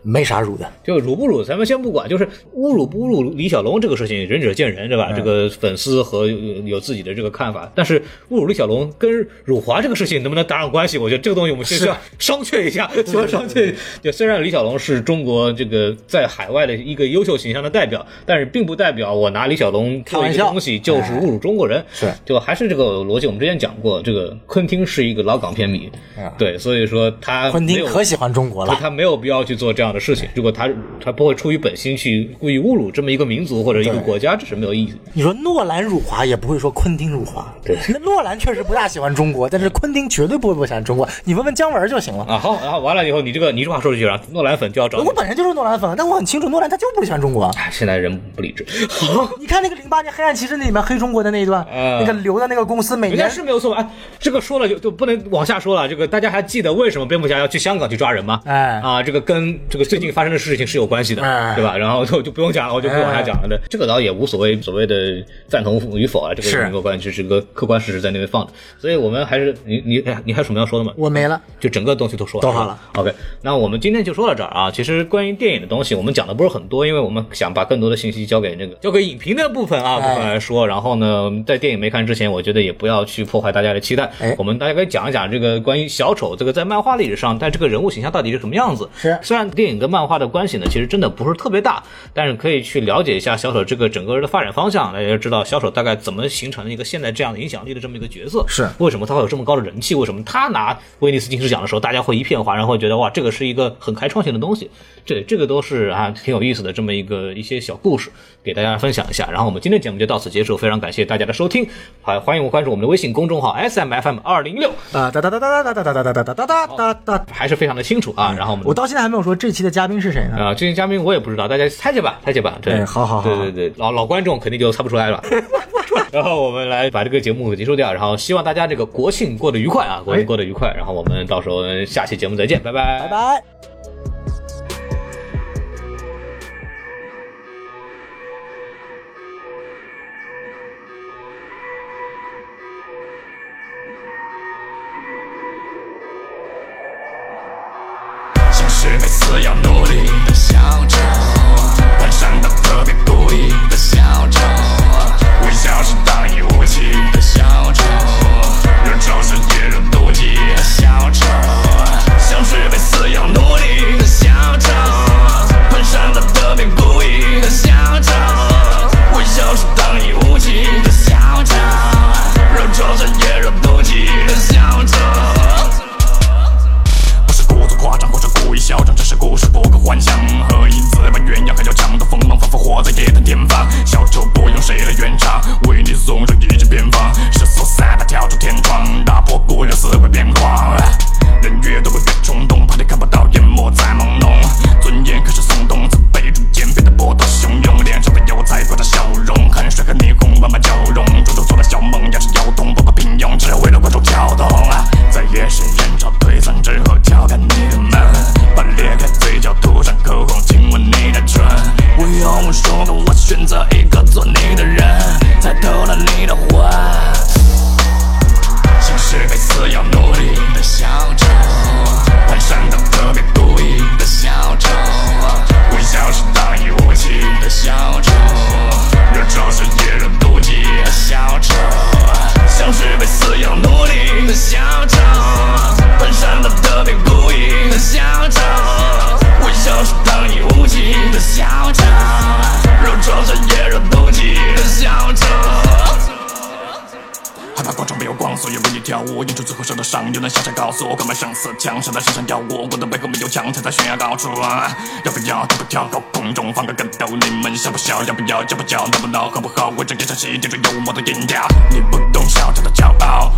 没啥辱的。就辱不辱，咱们先不管，就是侮辱不侮辱李小龙这个事情，仁者见仁，对吧？这个粉丝和有有自己的这个看法，但是侮辱李小龙跟辱华这个事情能不能打上关系？我觉得这个东西我们先需要商榷一下，需要商榷。就虽然李小龙是中国这个在海外的一个优秀形象的代表，但是并不代表我拿李小龙开玩笑东西就是侮辱中国人。是就还是这个逻辑，我们之前讲过，这个昆汀是一个老港片迷，对，所以说他昆汀可喜欢中国了，他没有必要去做这样的事情。如果他他不会出于本心去故意侮辱这么一个民族或者一个国家，这是没有意义的。你说诺兰辱华也不会说昆汀辱华，对那诺兰确实不大喜欢中国，但是昆汀绝对不会不喜欢中国。你问问姜文就行了。啊，好，然后完了以后，你这个你这话说出去了，诺兰粉就要找我。本身就是诺兰粉，但我很清楚诺兰他就不喜欢中国。哎现在人不理智，好，你看那个零八年《黑暗骑士》那里面黑中国的那一段，嗯那个留的那个公司每年是没有错吧？哎，这个说了就就不能往下说了。这个大家还记得为什么蝙蝠侠要去香港去抓人吗？哎啊，这个跟这个最近发生的事情是有关系的，哎对吧？然后就就不用讲了，我就不往下讲了对。这个倒也无所谓所谓的赞同与否啊，这个是没有关系，这是个客观事实在那边放着。所以我们还是你你哎你还有什么要说的吗？我没了。就整个东西都说都好了 OK，那我们今天就说到这儿啊。其实关于电影的东西，我们讲的不是很多，因为我们想把更多的信息交给那个交给影评的部分啊部哎分来说。然后呢，在电影没看之前，我觉得也不要去破坏大家的期待。哎我们大家可以讲一讲这个关于小丑这个在漫画历史上，但这个人物形象到底是什么样子。是虽然电影跟漫画的关系呢，其实真的不是特别大，但是可以去了解一下小丑这个整个人的发展方向，大家就知道小丑大概怎么形成了一个现在这样的影响力的这么一个角色。是为什么他会有这么高的人气？为什么他拿威尼斯金狮奖的时候，大家会一片哗然，会觉得哇，这个是一个很开创性的东西？这这个都是啊挺有意思的这么一个一些小故事，给大家分享一下。然后我们今天节目就到此结束，非常感谢大家的收听，好欢迎关注我们的微信公众号 S M F M 二零六，啊哒哒哒哒哒哒哒哒哒哒哒哒哒哒。还是非常的清楚啊。然后我们我到现在还没有说这期的嘉宾是谁呢？啊，这些嘉宾我也不知道，大家猜猜吧，猜猜吧。对，哎好好好对对对，老老观众肯定就猜不出来了。然后我们来把这个节目结束掉，然后希望大家这个国庆过得愉快啊，国庆过得愉快。然后我们到时候下期节目再见，拜拜，拜拜。幻想。何以自把鸳鸯还要强的锋芒，仿佛活在夜的天方。小丑不用谁来圆场，为你送上一支偏方。是所赛他跳出天窗，打破固有思维变狂。人越多会越冲动，怕你看不到，淹没在朦胧。尊严开始松动，自卑逐渐变得波涛汹涌，脸上的油彩挂着笑容，汗水和霓虹慢慢交融。注重做了小梦，要是有要我，我的背后没有墙，踩在悬崖高处啊！要不要跳不跳高空中放个跟斗？你们笑不笑？要不要要不叫？闹不闹？好不好？我这一场戏，接着幽默的音调，你不懂小丑的骄傲，